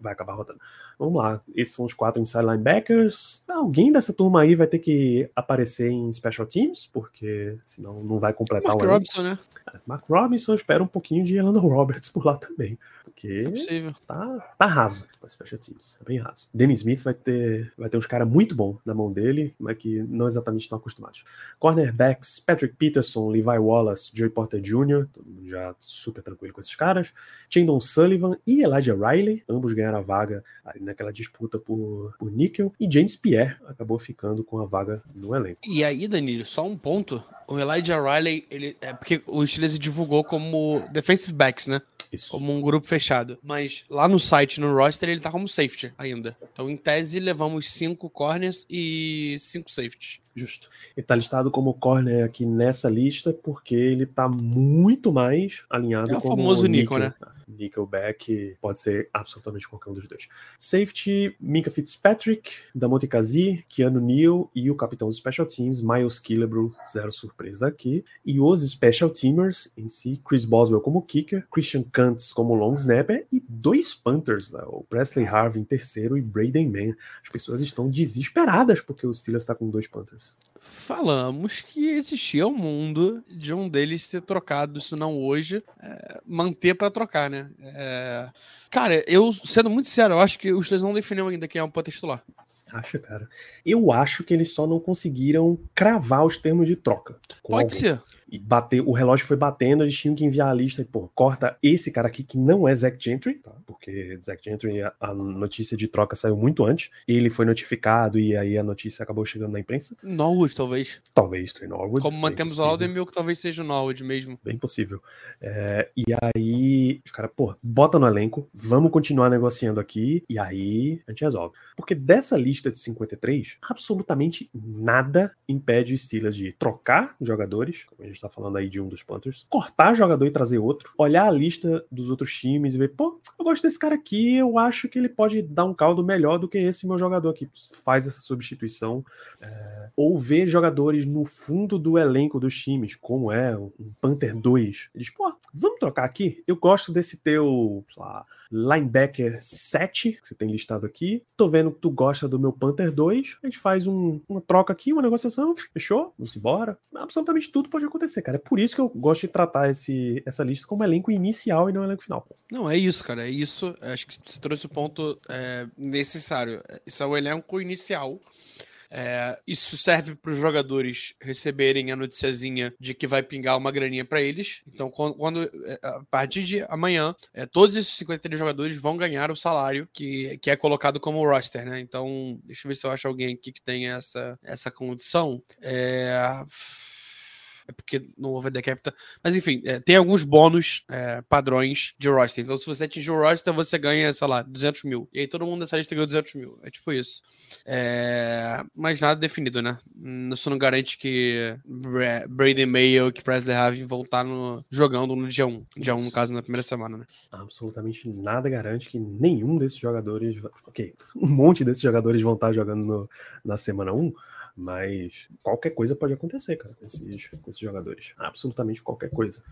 vai acabar rodando. Vamos lá, esses são os quatro inside linebackers. Alguém dessa turma aí vai ter que aparecer em special teams, porque senão não vai completar Mark o Robinson, né? É, Mark Robinson, espera um pouquinho de Elano Roberts por lá também. Porque é possível. Tá, tá raso para special teams, é bem raso. Danny Smith vai ter, vai ter uns caras muito bons na mão dele, mas que não exatamente estão acostumados. Cornerbacks, Patrick Peterson, Levi Wallace, Joey Porter Jr., todo mundo já super tranquilo com esses caras. Chandon Sullivan e Elijah Riley, ambos ganharam a vaga naquela disputa por, por níquel. E James Pierre acabou ficando com a vaga no elenco. E aí, Danilo, só um ponto. O Elijah Riley, ele, é porque o Steelers divulgou como defensive backs, né? Isso. Como um grupo fechado. Mas lá no site, no roster, ele tá como safety ainda. Então, em tese, levamos cinco corners e cinco safeties. Justo. Ele tá listado como corner aqui nessa lista porque ele tá muito mais alinhado é o com famoso Nico, né? Nickelback pode ser absolutamente qualquer um dos dois. Safety, Mika Fitzpatrick, Damonte Kazi, Keanu Neal e o capitão dos Special Teams, Miles Killebrew, zero surpresa aqui. E os Special Teamers em si, Chris Boswell como kicker, Christian Kantz como long snapper e dois Panthers, né? o Presley Harvey em terceiro e Braden Mann. As pessoas estão desesperadas porque o Steelers está com dois Panthers. Falamos que existia um mundo de um deles ser trocado, se não hoje, é, manter para trocar, né? É... Cara, eu, sendo muito sincero, eu acho que os dois não definiram ainda quem é o Panthers titular. Você acha, cara? Eu acho que eles só não conseguiram cravar os termos de troca. Pode alguém. ser e bater, o relógio foi batendo, eles tinham que enviar a lista e, pô, corta esse cara aqui que não é Zach Gentry, tá? Porque Zach Gentry, a, a, notícia de troca saiu muito antes, ele foi notificado e aí a notícia acabou chegando na imprensa. Norwood, talvez. Talvez, Trey Norwood. Como mantemos o Aldermill, que talvez seja o Norwood mesmo. Bem possível. É, e aí, os caras, pô, bota no elenco, vamos continuar negociando aqui e aí a gente resolve. Porque dessa lista de 53, absolutamente nada impede os Steelers de trocar jogadores, como a gente tá falando aí de um dos Panthers, cortar jogador e trazer outro, olhar a lista dos outros times e ver, pô, eu gosto desse cara aqui, eu acho que ele pode dar um caldo melhor do que esse meu jogador aqui. Faz essa substituição. É... ou ver jogadores no fundo do elenco dos times, como é um Panther 2. Eles, pô, vamos trocar aqui? Eu gosto desse teu, sei lá, linebacker 7, que você tem listado aqui. Tô vendo que tu gosta do meu Panther 2. A gente faz um, uma troca aqui, uma negociação, fechou? Vamos embora. Absolutamente tudo pode acontecer, cara. É por isso que eu gosto de tratar esse, essa lista como elenco inicial e não elenco final. Não, é isso, cara. É isso. Acho que você trouxe o ponto é, necessário. Isso é o elenco inicial. É, isso serve para os jogadores receberem a noticiazinha de que vai pingar uma graninha para eles. Então, quando, quando, é, a partir de amanhã, é, todos esses 53 jogadores vão ganhar o salário que, que é colocado como roster, né? Então, deixa eu ver se eu acho alguém aqui que tem essa, essa condição. É é porque não houve decapita. Mas enfim, é, tem alguns bônus é, padrões de roster. Então, se você atingir o roster, você ganha, sei lá, 200 mil. E aí todo mundo nessa lista ganhou 200 mil. É tipo isso. É... Mas nada definido, né? Isso não garante que Brady Mayo que Presley Harvey voltar no... jogando no dia 1. Dia 1, no caso, na primeira semana, né? Absolutamente nada garante que nenhum desses jogadores. Ok, (laughs) um monte desses jogadores vão estar jogando no... na semana 1 mas qualquer coisa pode acontecer, cara, com esses, com esses jogadores. Absolutamente qualquer coisa.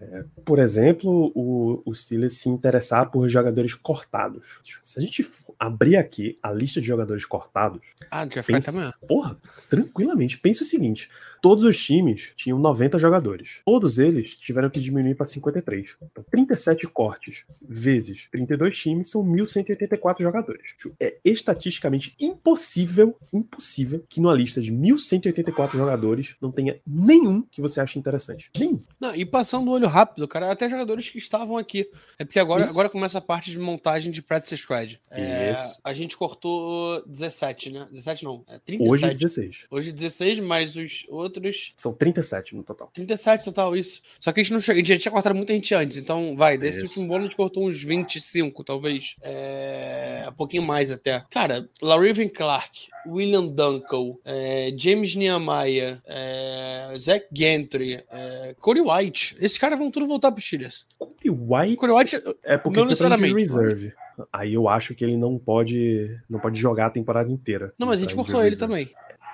É, por exemplo, o, o Steelers se interessar por jogadores cortados. Se a gente abrir aqui a lista de jogadores cortados. Ah, já pensa, amanhã. Porra, tranquilamente. Pense o seguinte: todos os times tinham 90 jogadores. Todos eles tiveram que diminuir para 53. Então, 37 cortes vezes 32 times são 1.184 jogadores. É estatisticamente impossível, impossível que numa lista de 1.184 jogadores não tenha nenhum que você ache interessante. Nenhum. Não, e passando o olho rápido, cara, até jogadores que estavam aqui. É porque agora, agora começa a parte de montagem de practice squad. É, a gente cortou 17, né? 17 não, é 37. Hoje 16. Hoje 16, mas os outros... São 37 no total. 37 total, isso. Só que a gente não chegou, a gente já tinha cortado muita gente antes, então vai, desse isso. último bolo a gente cortou uns 25, talvez. É, um pouquinho mais até. Cara, Laraven Clark, William Dunkel, é, James Nehemiah, é, Zach Gentry, é, Corey White. Esses caras vão tudo voltar pro Steelers. Corey White? Corey White é porque não necessariamente. reserve. Aí eu acho que ele não pode não pode jogar a temporada inteira. Não, mas a gente cortou ele também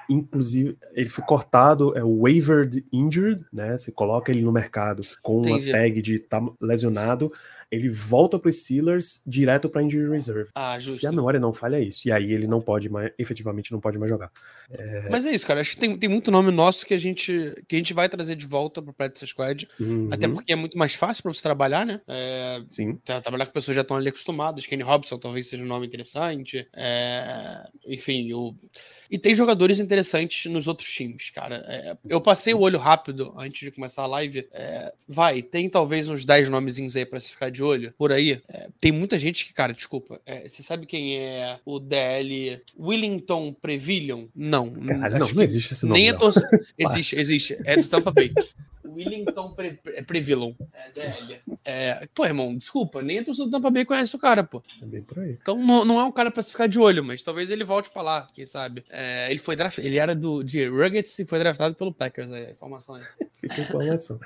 inclusive ele foi cortado, é o wavered injured, né? Você coloca ele no mercado com Entendi. uma tag de tá lesionado, ele volta para os Steelers direto para injury reserve. Ah, justo. Se a memória não falha é isso. E aí ele não pode mais, efetivamente não pode mais jogar. É... Mas é isso, cara. Acho que tem, tem muito nome nosso que a gente que a gente vai trazer de volta para o Practice Squad. Uhum. Até porque é muito mais fácil para você trabalhar, né? É... Sim. Trabalhar com pessoas que já estão ali acostumadas. Kenny Robson talvez seja um nome interessante. É... Enfim, o... e tem jogadores interessantes nos outros times, cara. É... Eu passei o olho rápido antes de começar a live. É, vai, tem talvez uns 10 nomezinhos aí para se ficar de olho por aí. É, tem muita gente que, cara, desculpa, é, você sabe quem é o DL Willington Previllion? Não. Cara, não, não existe esse nome. Nem é torcida. (laughs) existe, existe. É do Tampa Bay. (laughs) Willington Pre é Previlon. É, DL. É, pô, irmão, desculpa, nem a torcida do Tampa Bay conhece o cara, pô. É bem por aí. Então não, não é um cara pra se ficar de olho, mas talvez ele volte pra lá, quem sabe. É, ele foi draft, ele era do, de Ruggets e foi draftado pelo Packers, aí, a informação aí. (laughs) Fica a informação.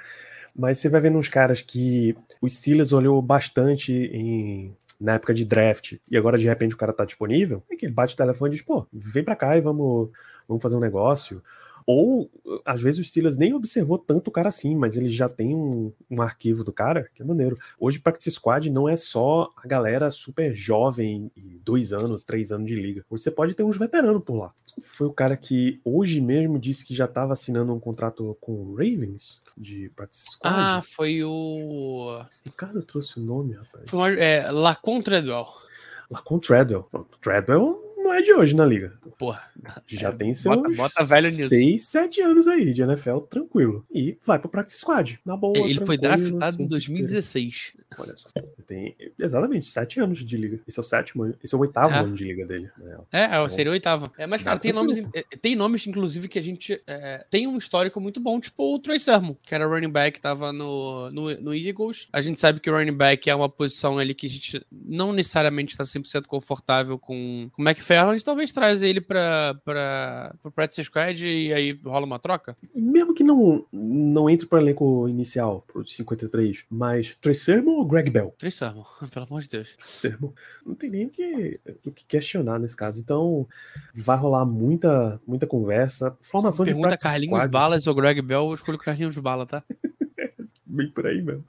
Mas você vai vendo uns caras que o Steelers olhou bastante em na época de draft e agora de repente o cara tá disponível, é que ele bate o telefone e diz, pô, vem pra cá e vamos, vamos fazer um negócio. Ou, às vezes, o Steelers nem observou tanto o cara assim, mas ele já tem um, um arquivo do cara, que é maneiro. Hoje, Practice Squad não é só a galera super jovem, dois anos, três anos de liga. Hoje você pode ter uns veteranos por lá. Foi o cara que hoje mesmo disse que já estava assinando um contrato com o Ravens, de Practice Squad. Ah, foi o. Ricardo trouxe o nome, rapaz. Foi uma, é, Lacon Treadwell. Lacon Treadwell. Pronto, Treadwell não é de hoje na liga. Porra. Já é, tem seus bota, bota velho nisso. 6, 7 anos aí de NFL, tranquilo. E vai pro Practice Squad, na boa. Ele foi draftado em 2016. Olha só. Tem exatamente 7 anos de liga. Esse é o sétimo, esse é o oitavo é. ano de liga dele. Né? É, então, seria o oitavo. É, mas, cara, tem nomes, tem nomes, inclusive, que a gente é, tem um histórico muito bom, tipo o Troy Sermon, que era running back, tava no, no, no Eagles. A gente sabe que o running back é uma posição ali que a gente não necessariamente está 100% confortável com, com o McFarland. Talvez traz ele pra, pra, pro Practice Squad e aí rola uma troca? E mesmo que não, não entre pro elenco inicial, pro 53, mas Sermon ou Greg Bell? Sermon, (laughs) pelo amor de Deus. Sermon. Não tem nem o que, o que questionar nesse caso. Então, vai rolar muita, muita conversa. Formação de pergunta Carlinhos Squad. Balas ou Greg Bell, eu escolho Carlinhos Bala, tá? (laughs) (laughs) bem por aí mesmo.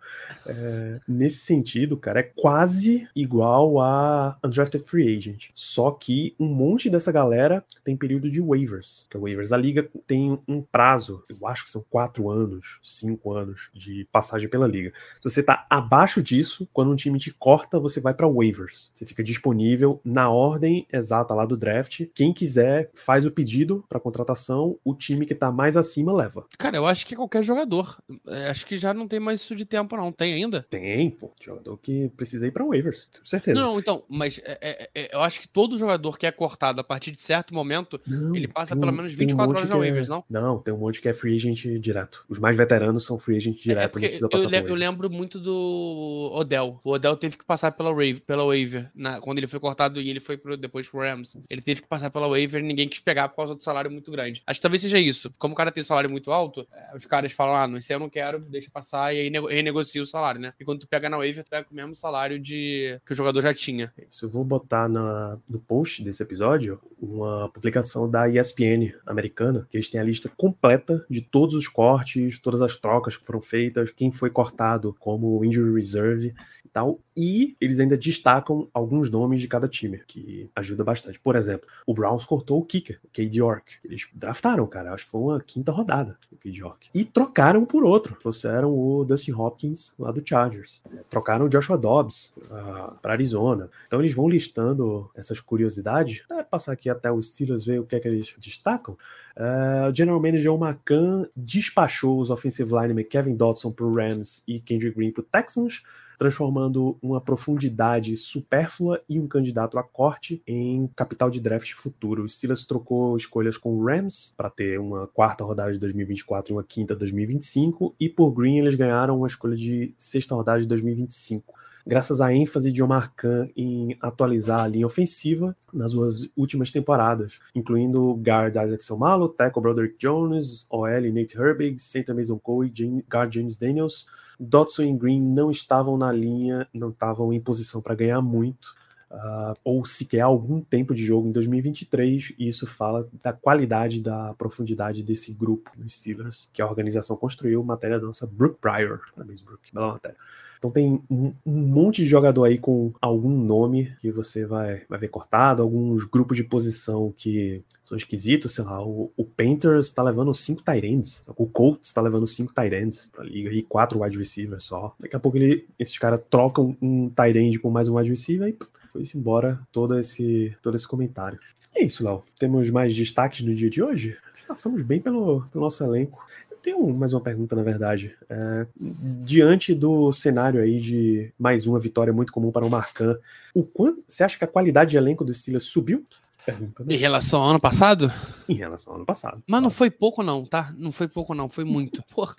É, nesse sentido, cara, é quase igual a Undrafted Free Agent. Só que um monte dessa galera tem período de waivers. Que é waivers. A liga tem um prazo, eu acho que são quatro anos, cinco anos de passagem pela liga. Se você tá abaixo disso, quando um time te corta, você vai para waivers. Você fica disponível na ordem exata lá do draft. Quem quiser faz o pedido para contratação, o time que tá mais acima leva. Cara, eu acho que qualquer jogador. É, acho que já não tem mais isso de tempo, não. Tem ainda? Tem, pô. Jogador que precisa ir pra waivers, com certeza. Não, então, mas é, é, é, eu acho que todo jogador que é cortado a partir de certo momento, não, ele passa pelo menos 24 um horas na é waivers, não? Não, tem um monte que é free agent direto. Os mais veteranos são free agent é, direto, não precisa passar eu, eu lembro muito do Odell. O Odell teve que passar pela, wave, pela waiver. Na, quando ele foi cortado e ele foi pro, depois pro Rams. Ele teve que passar pela waiver e ninguém quis pegar por causa do salário muito grande. Acho que talvez seja isso. Como o cara tem um salário muito alto, os caras falam, ah, não sei, eu não quero, deixa passar, e aí renegocia o salário, né? E quando tu pega na waiver, tu pega o mesmo salário de que o jogador já tinha. Isso, eu vou botar na, no post desse episódio uma publicação da ESPN americana, que eles têm a lista completa de todos os cortes, todas as trocas que foram feitas, quem foi cortado como injury reserve tal. E eles ainda destacam alguns nomes de cada time, que ajuda bastante. Por exemplo, o Browns cortou o kicker, o Cade York. Eles draftaram, cara, acho que foi uma quinta rodada, o Cade York. E trocaram por outro. Trouxeram o Dustin Hopkins lá do Chargers. Trocaram o Joshua Dobbs uh, ah, para Arizona. Então eles vão listando essas curiosidades. É, passar aqui até os Steelers ver o que é que eles destacam. Uh, o General Manager Macan despachou os offensive linemen Kevin Dodson para Rams e Kendrick Green para Texans transformando uma profundidade supérflua e um candidato a corte em capital de draft futuro. O Steelers trocou escolhas com o Rams para ter uma quarta rodada de 2024 e uma quinta de 2025, e por Green eles ganharam uma escolha de sexta rodada de 2025 graças à ênfase de Omar Khan em atualizar a linha ofensiva nas suas últimas temporadas, incluindo guard Isaac Somalo, tackle Broderick Jones, OL Nate Herbig, center Mason Cole e guard James Daniels, Dodson e Green não estavam na linha, não estavam em posição para ganhar muito. Uh, ou sequer algum tempo de jogo em 2023, e isso fala da qualidade, da profundidade desse grupo dos Steelers, que a organização construiu, matéria da nossa Brooke Pryor. Parabéns, Brooke, bela matéria. Então tem um, um, monte de jogador aí com algum nome que você vai, vai ver cortado, alguns grupos de posição que são esquisitos, sei lá, o, o Painters está levando cinco Tyrands, o Colts está levando cinco Tyrands pra liga e quatro wide receivers só. Daqui a pouco ele, esses caras trocam um Tyrand com mais um wide receiver e foi-se embora todo esse, todo esse comentário. É isso, Léo. Temos mais destaques no dia de hoje? Passamos bem pelo, pelo nosso elenco tenho mais uma pergunta, na verdade. É, diante do cenário aí de mais uma vitória muito comum para o Marcan, o quanto você acha que a qualidade de elenco do Steelers subiu? Pergunta, né? Em relação ao ano passado? em relação ao ano passado. Mas não foi pouco, não, tá? Não foi pouco, não, foi muito. (laughs) Porra.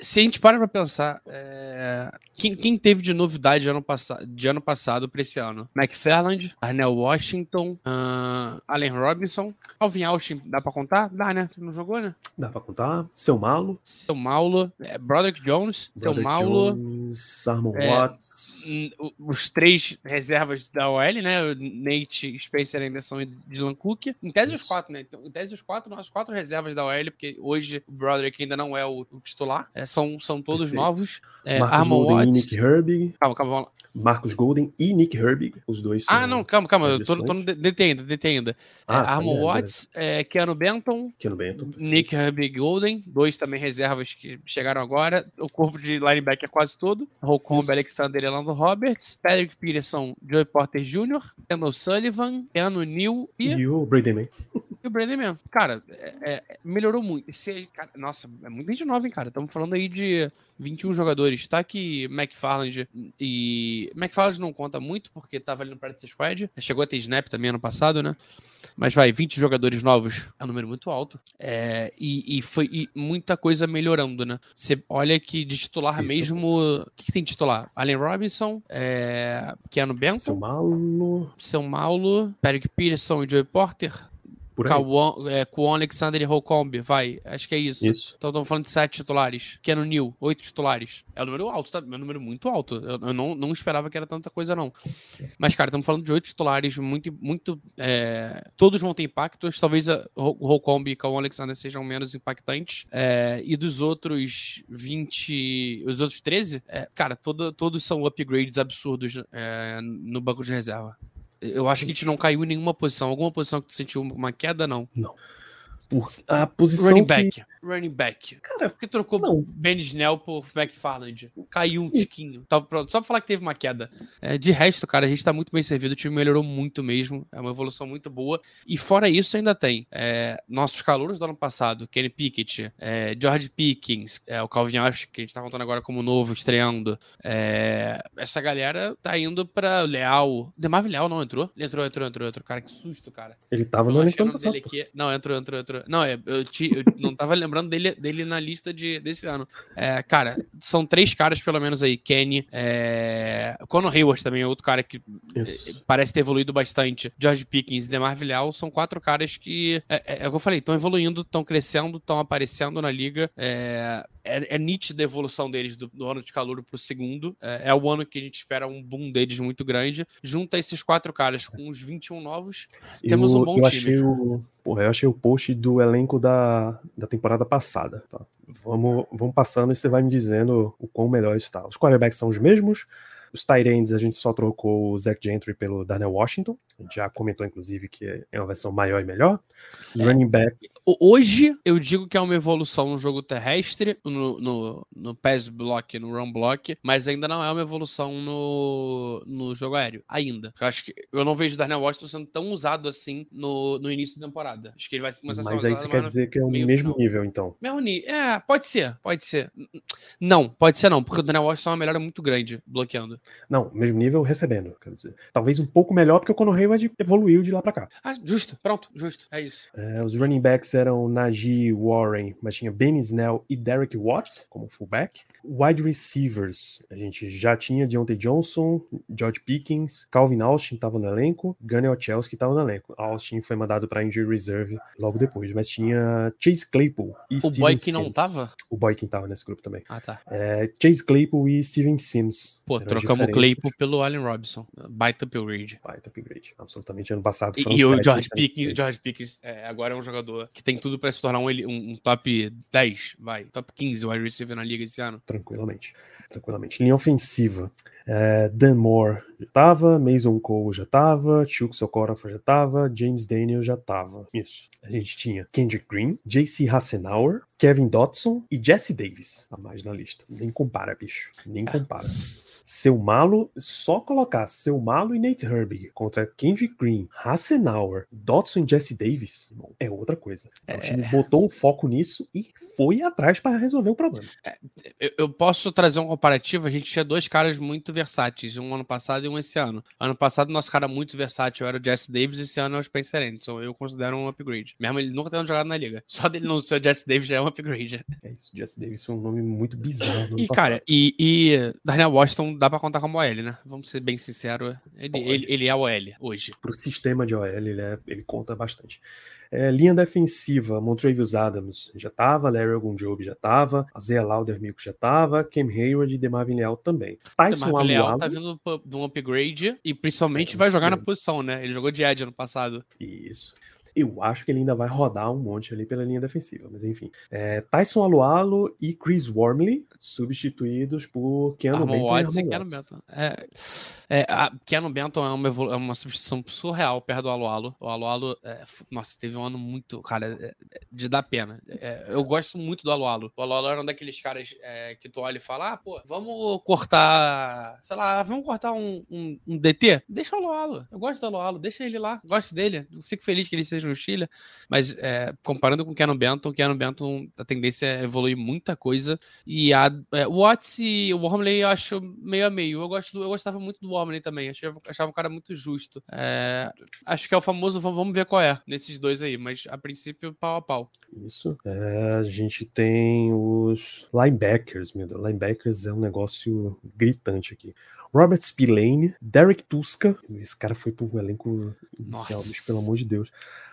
Se a gente para pra pensar, é, quem, quem, teve de novidade de ano, de ano passado pra esse ano? McFarland, Arnell Washington, uh, Allen Robinson, Alvin Austin, dá pra contar? Dá, né? Não jogou, né? Dá pra contar. Seu Malo. Seu Maulo, é, Broderick Jones, Broderick Seu Maulo. Jones, Armon é, Watts. Os três reservas da OL, né? Nate, Spencer Anderson e Dylan Cook. Em tese Isso. os quatro, né? Então, em tese os quatro, as quatro reservas da OL, porque hoje o Broderick ainda não é o, o titular lá. É, são, são todos Perfeito. novos. É, Marcos Armon Golden Watts. e Nick Herbig. Calma, calma, vamos lá. Marcos Golden e Nick Herbig, os dois Ah, não, calma, calma. Eu tô, tô no detendo, detendo. Ah, é, tá Armon Watts, é, Keanu Benton. Keanu Benton. Nick Herbig Golden, dois também reservas que chegaram agora. O corpo de linebacker é quase todo. Holcomb, Alexander e Elando Roberts. Patrick Peterson, Joey Porter Jr., Kendall Sullivan, Keanu New e... E o Brady Man. (laughs) E o Brandon mesmo. Cara, é, é, melhorou muito. Esse, cara, nossa, é muito gente nova, hein, cara. Estamos falando aí de 21 jogadores. Tá que McFarland e. McFarland não conta muito, porque tava ali no Practice Squad. Chegou a ter snap também ano passado, né? Mas vai, 20 jogadores novos é um número muito alto. É, e, e, foi e muita coisa melhorando, né? Você olha que de titular Isso. mesmo. O que, que, tem de titular? Allen Robinson, é, Keanu Benton. Seu Paulo. Seu Paulo, Patrick Peterson e Joey Porter. Kawan, é, Kwon Alexander e Holcomb, vai. Acho que é isso. Isso. Então estamos falando de sete titulares. Que é no New, oito titulares. É um número alto, tá? É um número muito alto. Eu, eu não, não esperava que era tanta coisa, não. Mas, cara, estamos falando de oito titulares, muito. muito é... Todos vão ter impactos. Talvez o Holcomb e Kawan Alexander sejam menos impactantes. É... E dos outros 20. Os outros 13, é... cara, todo, todos são upgrades absurdos é, no banco de reserva. Eu acho que a gente não caiu em nenhuma posição. Alguma posição que tu sentiu uma queda, não? Não. Por a posição Running back. Que running back. Cara, porque trocou não. Ben Snell por McFarland. Caiu um tiquinho. Tá, pronto, só pra falar que teve uma queda. É, de resto, cara, a gente tá muito bem servido. O time melhorou muito mesmo. É uma evolução muito boa. E fora isso, ainda tem é, nossos calouros do ano passado: Kenny Pickett, é, George Pickens, é, o Calvin Ash, que a gente tá contando agora como novo, estreando. É, essa galera tá indo pra Leal. Demar Leal não entrou? Ele entrou, entrou, entrou, entrou. Cara, que susto, cara. Ele tava no ano passado. Aqui... Não, entrou, entrou, entrou. Não, é, eu, te, eu não tava lembrando dele, dele na lista de, desse ano. É, cara, são três caras, pelo menos aí. Kenny, é... Conor Hayward também é outro cara que Isso. É, parece ter evoluído bastante. George Pickens e Demar Vilhal são quatro caras que, é, é, é o que eu falei, estão evoluindo, estão crescendo, estão aparecendo na liga. É, é, é nítida a evolução deles do, do ano de calor pro segundo. É, é, o ano que a gente espera um boom deles muito grande. Junta esses quatro caras com os 21 novos, temos eu, um bom eu time. Achei o, porra, eu achei o post do elenco da, da temporada passada. Tá? Vamos, vamos passando e você vai me dizendo o quão melhor está. Os quarterbacks são os mesmos, os ends, a gente só trocou o Zach Gentry pelo Daniel Washington. A gente já comentou, inclusive, que é uma versão maior e melhor. É, running back. Hoje, eu digo que é uma evolução no jogo terrestre, no, no, no pass block, no run block, mas ainda não é uma evolução no, no jogo aéreo. Ainda. Eu acho que eu não vejo o Daniel Washington sendo tão usado assim no, no início da temporada. Acho que ele vai começar a ser Mas aí você quer dizer que é o mesmo final. nível, então? Mesmo nível. É, pode ser, pode ser. Não, pode ser não, porque o Daniel Washington é uma melhora muito grande bloqueando. Não, mesmo nível recebendo, quer dizer. Talvez um pouco melhor, porque o Conor Hayward evoluiu de lá para cá. Ah, justo, pronto, justo, é isso. É, os running backs eram Najee Warren, mas tinha Ben Snell e Derek Watt como fullback. Wide receivers, a gente já tinha Deontay Johnson, George Pickens, Calvin Austin estava no elenco, Gunnar Chelsea estava no elenco. Austin foi mandado para injury reserve logo depois, mas tinha Chase Claypool e o Steven Boy que não tava? O Boy que tava nesse grupo também. Ah, tá. É, Chase Claypool e Steven Sims. Pô, trocamos o Claypool pelo Allen Robinson. Baita upgrade. Baita upgrade. Absolutamente. Ano passado E, e o George Pickens, George Pickens é, agora é um jogador que tem tudo para se tornar um, um, um, top 10, vai. Top 15 wide receiver na liga esse ano. Tranquilamente. Tranquilamente. Linha ofensiva. É, Dan Moore já tava, Mason Cole já tava, Chuck Sokorafa já tava, James Daniel já tava. Isso. A gente tinha Kendrick Green, JC Hassenauer, Kevin Dotson e Jesse Davis a mais na lista. Nem compara, bicho. Nem compara. Seu Malo, só colocar Seu Malo e Nate Herbig contra Kendrick Green, Hassenauer, Dodson e Jesse Davis, é outra coisa. É... O time botou um foco nisso e foi atrás para resolver o problema. É, eu, eu, posso trazer um comparativo. A gente tinha dois caras muito versáteis, um ano passado e um esse ano. Ano passado, nosso cara muito versátil era o Jesse Davis, esse ano é o Spencer Anderson. Eu considero um upgrade. Mesmo ele nunca tendo jogado na liga. (laughs) Só dele não ser o Jesse Davis já é um upgrade. É isso, Jesse Davis foi um nome muito bizarro. E, cara, e, e Daniel Washington dá pra contar como OL, né? Vamos ser bem sinceros. Ele, ele, ele, é OL hoje. Pro sistema de OL, ele, é, ele conta bastante. É, linha defensiva, Montrevious Adams já tava, Larry Ogunjobi já tava, Azea Laudermico já tava, Cam Hayward e Demarvin Leal também. Tyson Demarvin Leal tá vindo de um upgrade e principalmente é, vai jogar é. na posição, né? Ele jogou de Edge ano passado. Isso. Eu acho que ele ainda vai rodar um monte ali pela linha defensiva, mas enfim. É, Tyson Alualo e Chris Wormley substituídos por Keanu Benton Watts e, Keanu Benton. É, é, Keanu Benton é uma, é uma substituição surreal perto do Alualo. O Alualo, é, nossa, teve um ano muito, cara, é, é, de dar pena. É, eu gosto muito do Alualo. O Alualo era um daqueles caras que tu olha e fala, ah, pô, vamos cortar, sei lá, vamos cortar um, um, um DT? Deixa o Alualo. Eu gosto do Alualo, deixa ele lá. Gosto dele. fico feliz que ele seja no Chile, mas é, comparando com o Keanu Benton, Keanu Benton, a tendência é evoluir muita coisa. E a é, o Watts e o Wormley eu acho meio a meio. Eu, gosto, eu gostava muito do Wormley também, achava, achava um cara muito justo. É, acho que é o famoso vamos ver qual é nesses dois aí, mas a princípio pau a pau. Isso. É, a gente tem os linebackers, meu Deus. Linebackers é um negócio gritante aqui. Robert Spillane, Derek Tuska, esse cara foi pro elenco inicial, bicho, pelo amor de Deus.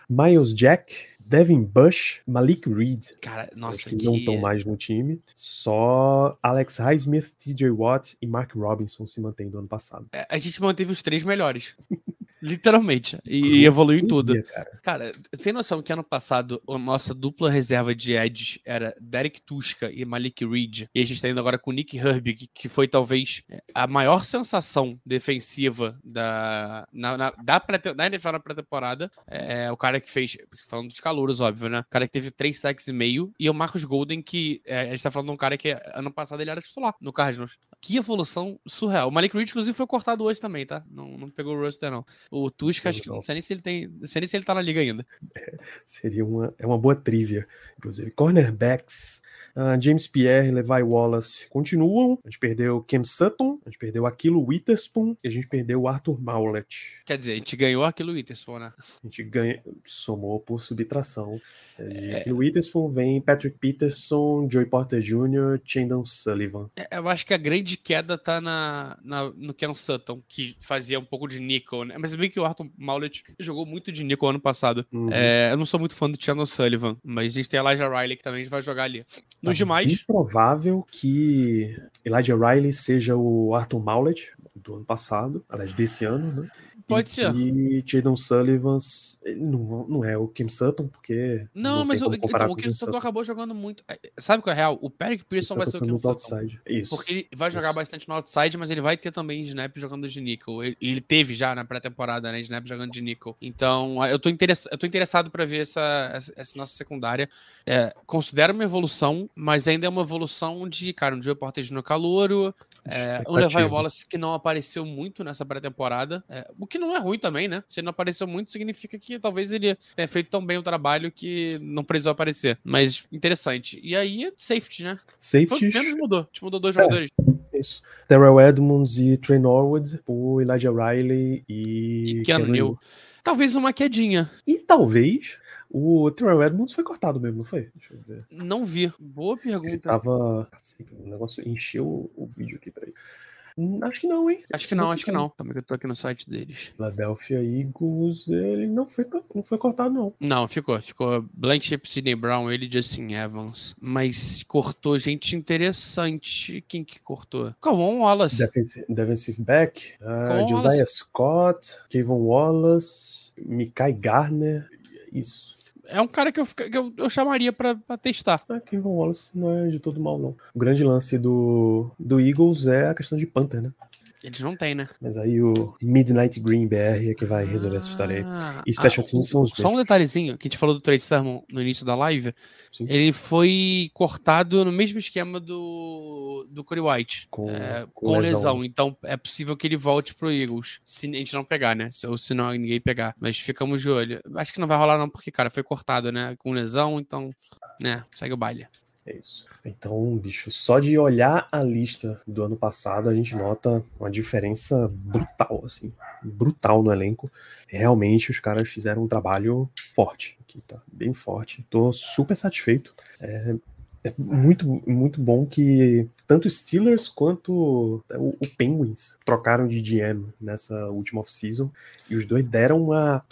Miles Jack, Devin Bush, Malik Reed. Cara, nossa, que, que não estão mais no time. Só Alex Highsmith, TJ Watt e Mark Robinson se mantêm do ano passado. É, a gente manteve os três melhores. (laughs) Literalmente. E, evoluiu em tudo. Cara. cara, tem noção que ano passado a nossa dupla reserva de Edge era Derek Tuska e Malik Reed. E a gente tá indo agora com o Nick Herbig, que foi talvez a maior sensação defensiva da, na, na, da pré, na NFL na pré-temporada. É o cara que fez, falando dos calouros, óbvio, né? O cara que teve três sacks e meio. E o Marcos Golden, que é, a gente tá falando de um cara que ano passado ele era titular no Cardinals. Que evolução surreal. O Malik Reed, inclusive, foi cortado hoje também, tá? Não, não pegou o roster, não. O Tusk, acho que não sei nem se ele tem. Não sei nem se ele tá na liga ainda. É, (laughs) seria uma, é uma boa trivia, inclusive. Cornerbacks, uh, James Pierre, Levi Wallace continuam. A gente perdeu Cam Sutton, a gente perdeu Aquilo Witherspoon e a gente perdeu o Arthur Maulet. Quer dizer, a gente ganhou Aquilo Witherspoon, né? A gente ganha, somou por subtração. É... Aquilo Witherspoon vem Patrick Peterson, Joey Porter Jr., Chandon Sullivan. É, eu acho que a grande queda tá na, na, no Cam Sutton, que fazia um pouco de nickel, né? Mas bem que o Arthur Maulet jogou muito de nickel ano passado. Uhum. É, eu não sou muito fã do Chandon Sullivan, mas a gente tem a Elijah Riley que também vai jogar ali. Nos tá demais. É provável que Elijah Riley seja o Arthur Maulet do ano passado, aliás, desse ano, né? Pode ser. E Jadon Sullivan não, não é o Kim Sutton, porque. Não, não mas o, então, o Kim Sutton acabou jogando muito. É, sabe qual é real? O Peric Pearson vai ser o Kim Sutton. Outside. Isso. Porque ele vai jogar isso. bastante no outside, mas ele vai ter também snap jogando de nickel. Ele, ele teve já na pré-temporada, né? Snap jogando de nickel. Então, eu tô, interess, eu tô interessado para ver essa, essa, essa, nossa secundária. É, considero uma evolução, mas ainda é uma evolução de, cara, um Joe Porter no calouro, é, um Levi Wallace que não apareceu muito nessa pré-temporada. É, o que não é ruim também, né? Se ele não apareceu muito, significa que talvez ele tenha feito tão bem o trabalho que não precisou aparecer. Mas interessante. E aí, safety, né? Safety. Menos mudou. Gente mudou dois é, jogadores. Isso. Terrell Edmonds e Trey Norwood, o Elijah Riley e. E Keanu. Talvez uma quedinha. E talvez. O Terrell Edmonds foi cortado mesmo, não foi? Deixa eu ver. Não vi. Boa pergunta. Ele tava. O negócio encheu o vídeo aqui, peraí. Hum, acho que não, hein? Acho que não, acho que não. Também que eu tô aqui no site deles. Philadelphia Eagles, ele não foi, não foi cortado, não. Não, ficou. Ficou Blanchip, Sidney Brown, ele e Justin Evans. Mas cortou gente interessante. Quem que cortou? Calvon Wallace. Defensive, defensive back. Uh, Josiah Wallace. Scott, Kevin Wallace, Mikai Garner. Isso é um cara que eu, que eu, eu chamaria para testar. É, Kevin Wallace não é de todo mal, não. O grande lance do, do Eagles é a questão de Panther, né? Eles não têm, né? Mas aí o Midnight Green BR é que vai resolver essa história aí. Ah, E Special ah, Teams são os Só um detalhezinho, que a gente falou do Trade Sermon no início da live. Sim. Ele foi cortado no mesmo esquema do, do Corey White. Com- é, com com, lesão. lesão. Então é possível que ele volte pro Eagles. Se a gente não pegar, né? Ou se não ninguém pegar. Mas ficamos de olho. Acho que não vai rolar, não, porque, cara, foi cortado, né? Com lesão, então. Né, segue o baile. É isso. Então, bicho, só de olhar a lista do ano passado, a gente nota uma diferença brutal, assim. Brutal no elenco. Realmente, os caras fizeram um trabalho forte. Aqui tá bem forte. Tô super satisfeito. É, é muito, muito bom que tanto Steelers quanto o, o Penguins trocaram de GM nessa última off-season. E os dois deram uma.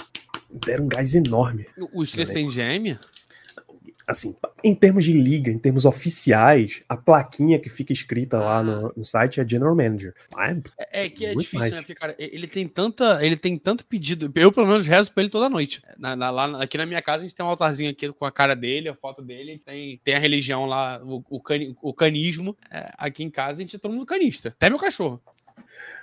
Deram um gás enorme O Steelers tem GM? Assim, em termos de liga, em termos oficiais, a plaquinha que fica escrita lá no, no site é General Manager. Mas, É, é que é difícil, mais. né? Porque, cara, ele tem tanta. Ele tem tanto pedido. Eu, pelo menos, rezo pra ele toda noite. Na, na- lá, aqui na minha casa, a gente tem um altarzinho aqui com a cara dele, a foto dele. Tem, tem a religião lá, o, o, cani- o canismo. É, aqui em casa, a gente é todo mundo canista. Até meu cachorro.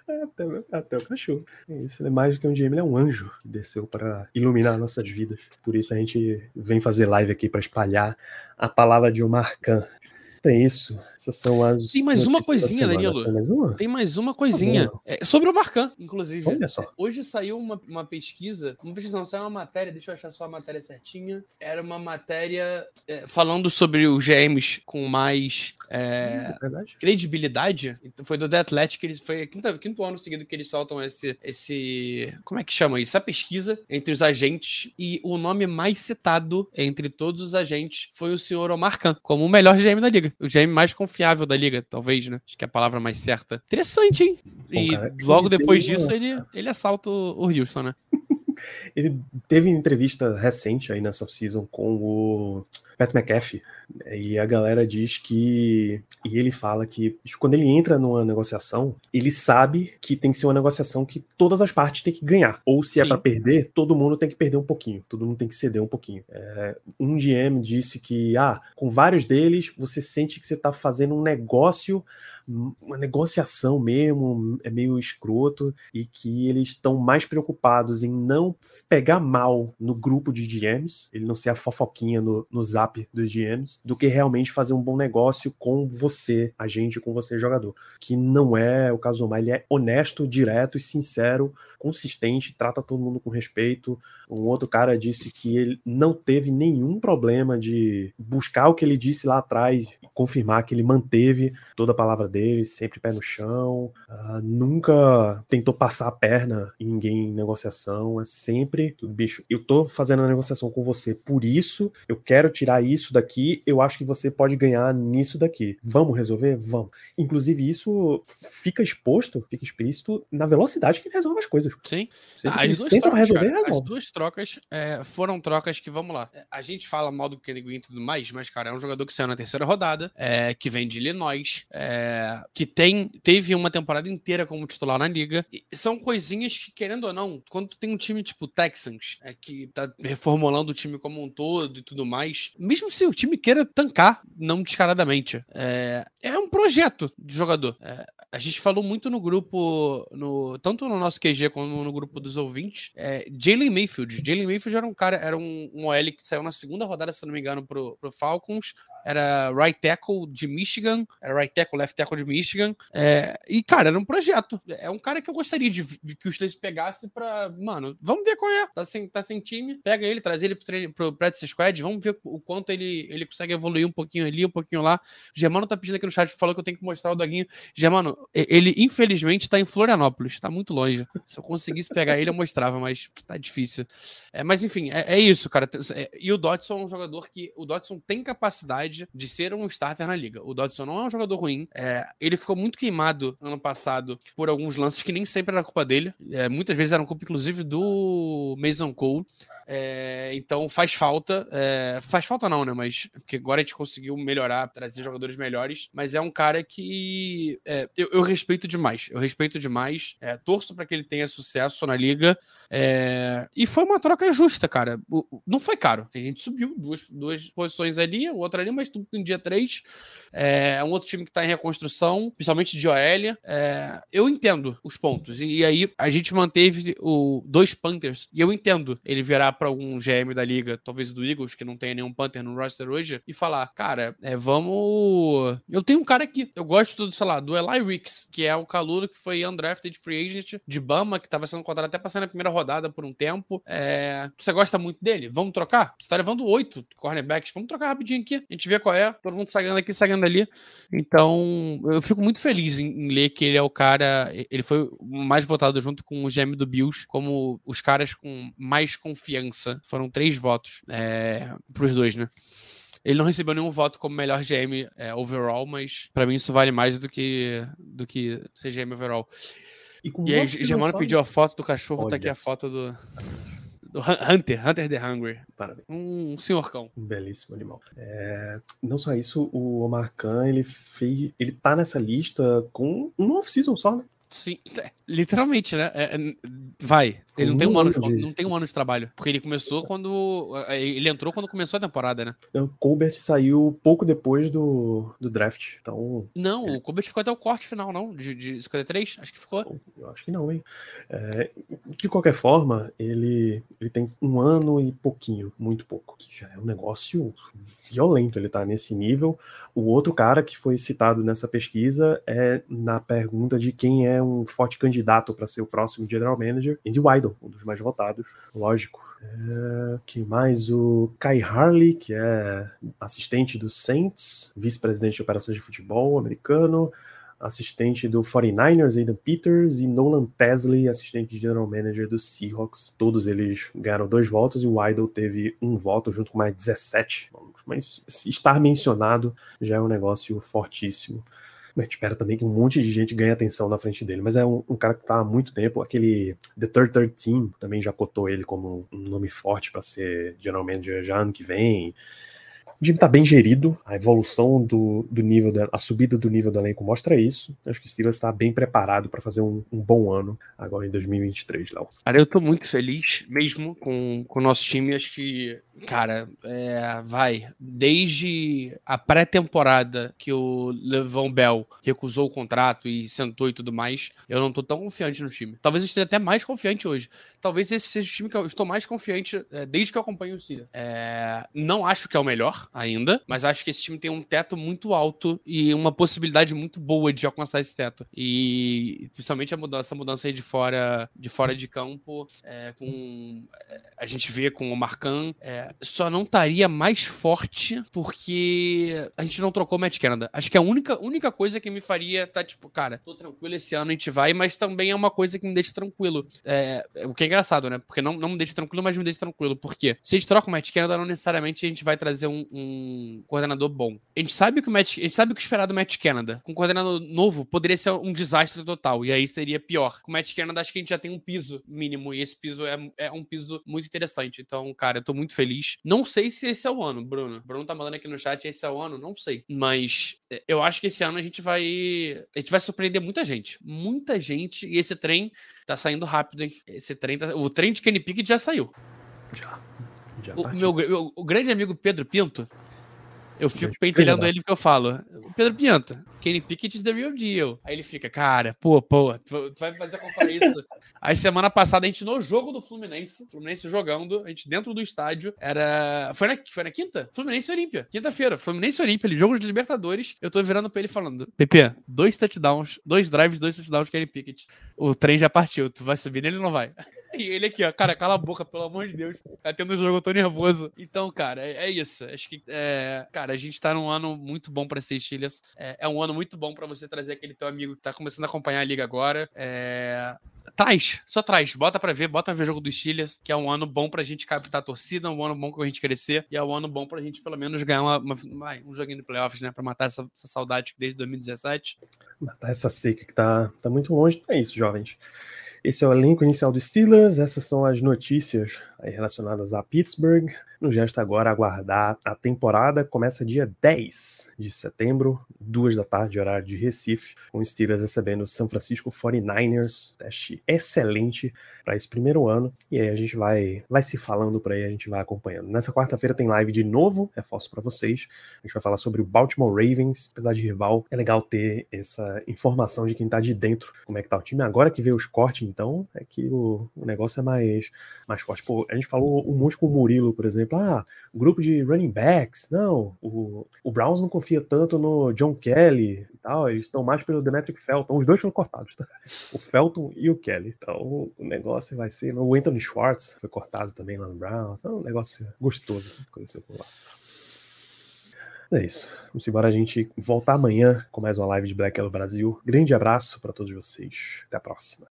Até, até o cachorro. É Isso, é mais do que um GM, ele é um anjo que desceu para iluminar nossas vidas. Por isso a gente vem fazer live aqui para espalhar a palavra de Omar Khan. Então é isso. Essas são as. Tem mais uma coisinha. Danilo. Tem mais uma? Tem mais uma coisinha. bom. É, sobre o Marcan, inclusive. Olha só. Hoje saiu uma, uma pesquisa, uma pesquisa não, saiu uma matéria, deixa eu achar só a matéria certinha. Era uma matéria é, falando sobre os GMs com mais é, É credibilidade. Então, foi do The Athletic, eles, foi quinto, quinto ano seguido que eles soltam esse, esse. Como é que chama isso? A pesquisa entre os agentes. E o nome mais citado entre todos os agentes foi o senhor Omar Khan, como o melhor GM da liga. O GM mais confiável da liga, talvez, né? Acho que é a palavra mais certa. Interessante, hein? Bom, e cara, logo depois uma- disso, ele, ele assalta o o Houston, né? (laughs) Ele teve entrevista recente aí nessa off-season com o Pat McAfee, e a galera diz que. E ele fala que quando ele entra numa negociação, ele sabe que tem que ser uma negociação que todas as partes têm que ganhar. Ou se é Sim. pra perder, todo mundo tem que perder um pouquinho, todo mundo tem que ceder um pouquinho. É, um GM disse que, ah, com vários deles, você sente que você tá fazendo um negócio uma negociação mesmo, é meio escroto, e que eles estão mais preocupados em não pegar mal no grupo de GMs, ele não ser a fofoquinha no, no zap dos GMs, do que realmente fazer um bom negócio com você, agente, com você, jogador. Que não é o caso Omar, ele é honesto, direto e sincero, consistente, trata todo mundo com respeito. Um outro cara disse que ele não teve nenhum problema de buscar o que ele disse lá atrás e confirmar que ele manteve toda a palavra dele, sempre pé no chão, ah, nunca tentou passar a perna em ninguém em negociação, é sempre, bicho, eu tô fazendo a negociação com você, por isso eu quero tirar isso daqui, eu acho que você pode ganhar nisso daqui. Vamos resolver? Vamos. Inclusive, isso fica exposto, fica explícito na velocidade que ele resolve as coisas. Sim. Ah, as duas trocas, resolver, cara, as duas trocas é, foram trocas que, vamos lá, a gente fala mal do Kenny Green e tudo mais, mas, cara, é um jogador que saiu na terceira rodada, é, que vem de Illinois, é, que tem, teve uma temporada inteira como titular na liga. E são coisinhas que, querendo ou não, quando tu tem um time tipo Texans, é, que tá reformulando o time como um todo e tudo mais, mesmo se o time queira tancar, não descaradamente, é, é um projeto de jogador. É, a gente falou muito no grupo, no, tanto no nosso QG como no grupo dos ouvintes. É, Jalen Mayfield. Jalen Mayfield era um cara, era um, um OL que saiu na segunda rodada, se não me engano, pro, pro Falcons. Era right tackle de Michigan. Era right tackle, left tackle de Michigan. É, e, cara, era um projeto. É um cara que eu gostaria de, de que o Steelers pegasse pra. Mano, vamos ver qual é. Tá sem, tá sem time. Pega ele, traz ele pro, treino, pro squad. Vamos ver o quanto ele, ele consegue evoluir um pouquinho ali, um pouquinho lá. O Germano tá pedindo aqui no chat, falou que eu tenho que mostrar o Doguinho. Germano, ele infelizmente tá em Florianópolis, tá muito longe. Se eu conseguisse pegar ele, eu mostrava, mas tá difícil. É, mas enfim, é, é isso, cara. É, E o Dodson é um jogador que. O Dodson tem capacidade de ser um starter na liga. O Dodson não é um jogador ruim. É, ele ficou muito queimado ano passado por alguns lances que nem sempre era culpa dele. É, muitas vezes eram culpa, inclusive, do Mason Cole. É, então faz falta. é, faz falta não, né? Mas porque agora a gente conseguiu melhorar, trazer jogadores melhores. Mas é um cara que. é, eu, eu respeito demais. Eu respeito demais. É, torço para que ele tenha sucesso na liga. É, e foi uma troca justa, cara. O, não foi caro. A gente subiu duas, duas posições ali, outra ali, mas tudo em dia 3. É um outro time que está em reconstrução, principalmente de OL. É, eu entendo os pontos. E, e, aí a gente manteve o dois Panthers. E eu entendo ele virar para algum GM da liga, talvez do Eagles, que não tenha nenhum Panther no roster hoje, e falar: cara, é, vamos. Eu tenho um cara aqui. Eu gosto, sei lá, do Eli Ricks, que é o caludo que foi undrafted free agent de Bama, que estava sendo contratado até passando na primeira rodada por um tempo. É... Você gosta muito dele? Vamos trocar? Você tá levando oito cornerbacks. Vamos trocar rapidinho aqui. A gente vê qual é. Todo mundo saindo aqui, saindo ali. Então, eu fico muito feliz em, em ler que ele é o cara. Ele foi mais votado junto com o GM do Bills como os caras com mais confiança. Foram três votos é, pros dois, né? Ele não recebeu nenhum voto como melhor GM é, overall, mas para mim isso vale mais do que, do que ser GM overall. E, e aí, Germano pediu a foto do cachorro, Olha tá aqui a foto do, do Hunter, Hunter the Hungry. Parabéns. Um, um senhor cão. Um belíssimo animal. É, não só isso, o Omar Khan, ele fez. Ele tá nessa lista com um off-season só, né? Sim, é, literalmente, né? É, é, vai. Ele não tem, um ano de... não tem um ano de trabalho. Porque ele começou quando. É, ele entrou quando começou a temporada, né? O Colbert saiu pouco depois do, do draft. Então. Não, o Colbert ficou até o corte final, não? De, de 53? Acho que ficou. Eu acho que não, hein? É, de qualquer forma, ele, ele tem um ano e pouquinho, muito pouco. Que já é um negócio violento ele tá nesse nível. O outro cara que foi citado nessa pesquisa é na pergunta de quem é um forte candidato para ser o próximo general manager, Andy Weidel, um dos mais votados, lógico. É, quem mais? O Kai Harley, que é assistente do Saints, vice-presidente de operações de futebol americano, assistente do 49ers, Aidan Peters, e Nolan Tesley, assistente de general manager do Seahawks. Todos eles ganharam dois votos e o Idol teve um voto junto com mais 17. Mas estar mencionado já é um negócio fortíssimo. Gente espera também que um monte de gente ganhe atenção na frente dele, mas é um, um cara que está há muito tempo. Aquele The Third Team também já cotou ele como um nome forte para ser general manager já ano que vem. O time tá bem gerido, a evolução do, do nível, da, a subida do nível do elenco mostra isso. Acho que o Steelers está bem preparado para fazer um, um, bom ano agora em 2023, Léo. Cara, eu tô muito feliz mesmo com, com o nosso time. Acho que, cara, é, vai. Desde a pré-temporada que o Levão Bell recusou o contrato e sentou e tudo mais, eu não tô tão confiante no time. Talvez eu esteja até mais confiante hoje. Talvez esse seja o time que eu estou mais confiante é, desde que eu acompanho o Steelers. É, não acho que é o melhor ainda, mas acho que esse time tem um teto muito alto e uma possibilidade muito boa de alcançar esse teto. E principalmente a mudança, essa mudança aí de fora de, fora de campo, é, com é, a gente vê com o Marcan, é, só não estaria mais forte porque a gente não trocou o Matt Canada. Acho que é a única, única coisa que me faria tá tipo, cara, tô tranquilo esse ano, a gente vai, mas também é uma coisa que me deixa tranquilo. É, o que é engraçado, né? Porque não, não me deixa tranquilo, mas me deixa tranquilo. Porque se a gente troca o Matt Canada, não necessariamente a gente vai trazer um, um um coordenador bom. A gente sabe que o Matt, a gente sabe o que esperar do Matt Canada. Com um coordenador novo, poderia ser um desastre total. E aí seria pior. Com o Matt Canada, acho que a gente já tem um piso mínimo. E esse piso é, é um piso muito interessante. Então, cara, eu tô muito feliz. Não sei se esse é o ano, Bruno. Bruno tá mandando aqui no chat, esse é o ano? Não sei. Mas é, eu acho que esse ano a gente vai. A gente vai surpreender muita gente. Muita gente. E esse trem tá saindo rápido, hein? Esse trem tá... O trem de Kenny Pickett já saiu. Já. O, meu, o grande amigo Pedro Pinto, eu fico pentelhando ele porque eu falo, Pedro Pinto, Kenny Pickett is the real deal. Aí ele fica, cara, pô, pô, tu, tu vai fazer comparar isso. (laughs) Aí semana passada a gente no jogo do Fluminense, Fluminense jogando, a gente dentro do estádio, era. Foi na, foi na quinta? Fluminense Olímpia. Quinta-feira, Fluminense Olímpia, ele jogo de Libertadores. Eu tô virando pra ele falando, PP, dois touchdowns, dois drives, dois touchdowns Kenny Pickett. O trem já partiu, tu vai subir nele ou não vai? E ele aqui, ó, cara, cala a boca, pelo amor de Deus. Tá tendo jogo, eu tô nervoso. Então, cara, é, é isso. Acho que, é, cara, a gente tá num ano muito bom pra ser Steelers. É, é um ano muito bom pra você trazer aquele teu amigo que tá começando a acompanhar a liga agora. É, traz, só traz, bota pra ver, bota pra ver o jogo dos Steelers, que é um ano bom pra gente captar a torcida, um ano bom pra gente crescer, e é um ano bom pra gente pelo menos ganhar uma, uma, um joguinho de playoffs, né, pra matar essa, essa saudade desde 2017. Matar essa seca que tá, tá muito longe, é isso, jovens. Esse é o elenco inicial do Steelers, essas são as notícias, relacionadas a Pittsburgh. Nos resta agora aguardar a temporada. Começa dia 10 de setembro, duas da tarde, horário de Recife, com os Steelers recebendo o San Francisco 49ers. Teste excelente para esse primeiro ano. E aí a gente vai, vai se falando por aí, a gente vai acompanhando. Nessa quarta-feira tem live de novo, reforço para vocês. A gente vai falar sobre o Baltimore Ravens. Apesar de rival, é legal ter essa informação de quem tá de dentro, como é que tá o time. Agora que vê os cortes, então, é que o, o negócio é mais, mais forte. Pô, a gente falou um monte com o Murilo, por exemplo. Ah, grupo de running backs. Não, o, o Browns não confia tanto no John Kelly e tal. Eles estão mais pelo Demetric Felton. Os dois foram cortados, tá? O Felton e o Kelly. Então, o negócio vai ser. O Anthony Schwartz foi cortado também lá no Browns. É um negócio gostoso que aconteceu por lá. É isso. Vamos embora a gente voltar amanhã com mais uma live de Black Yellow Brasil. Grande abraço para todos vocês. Até a próxima.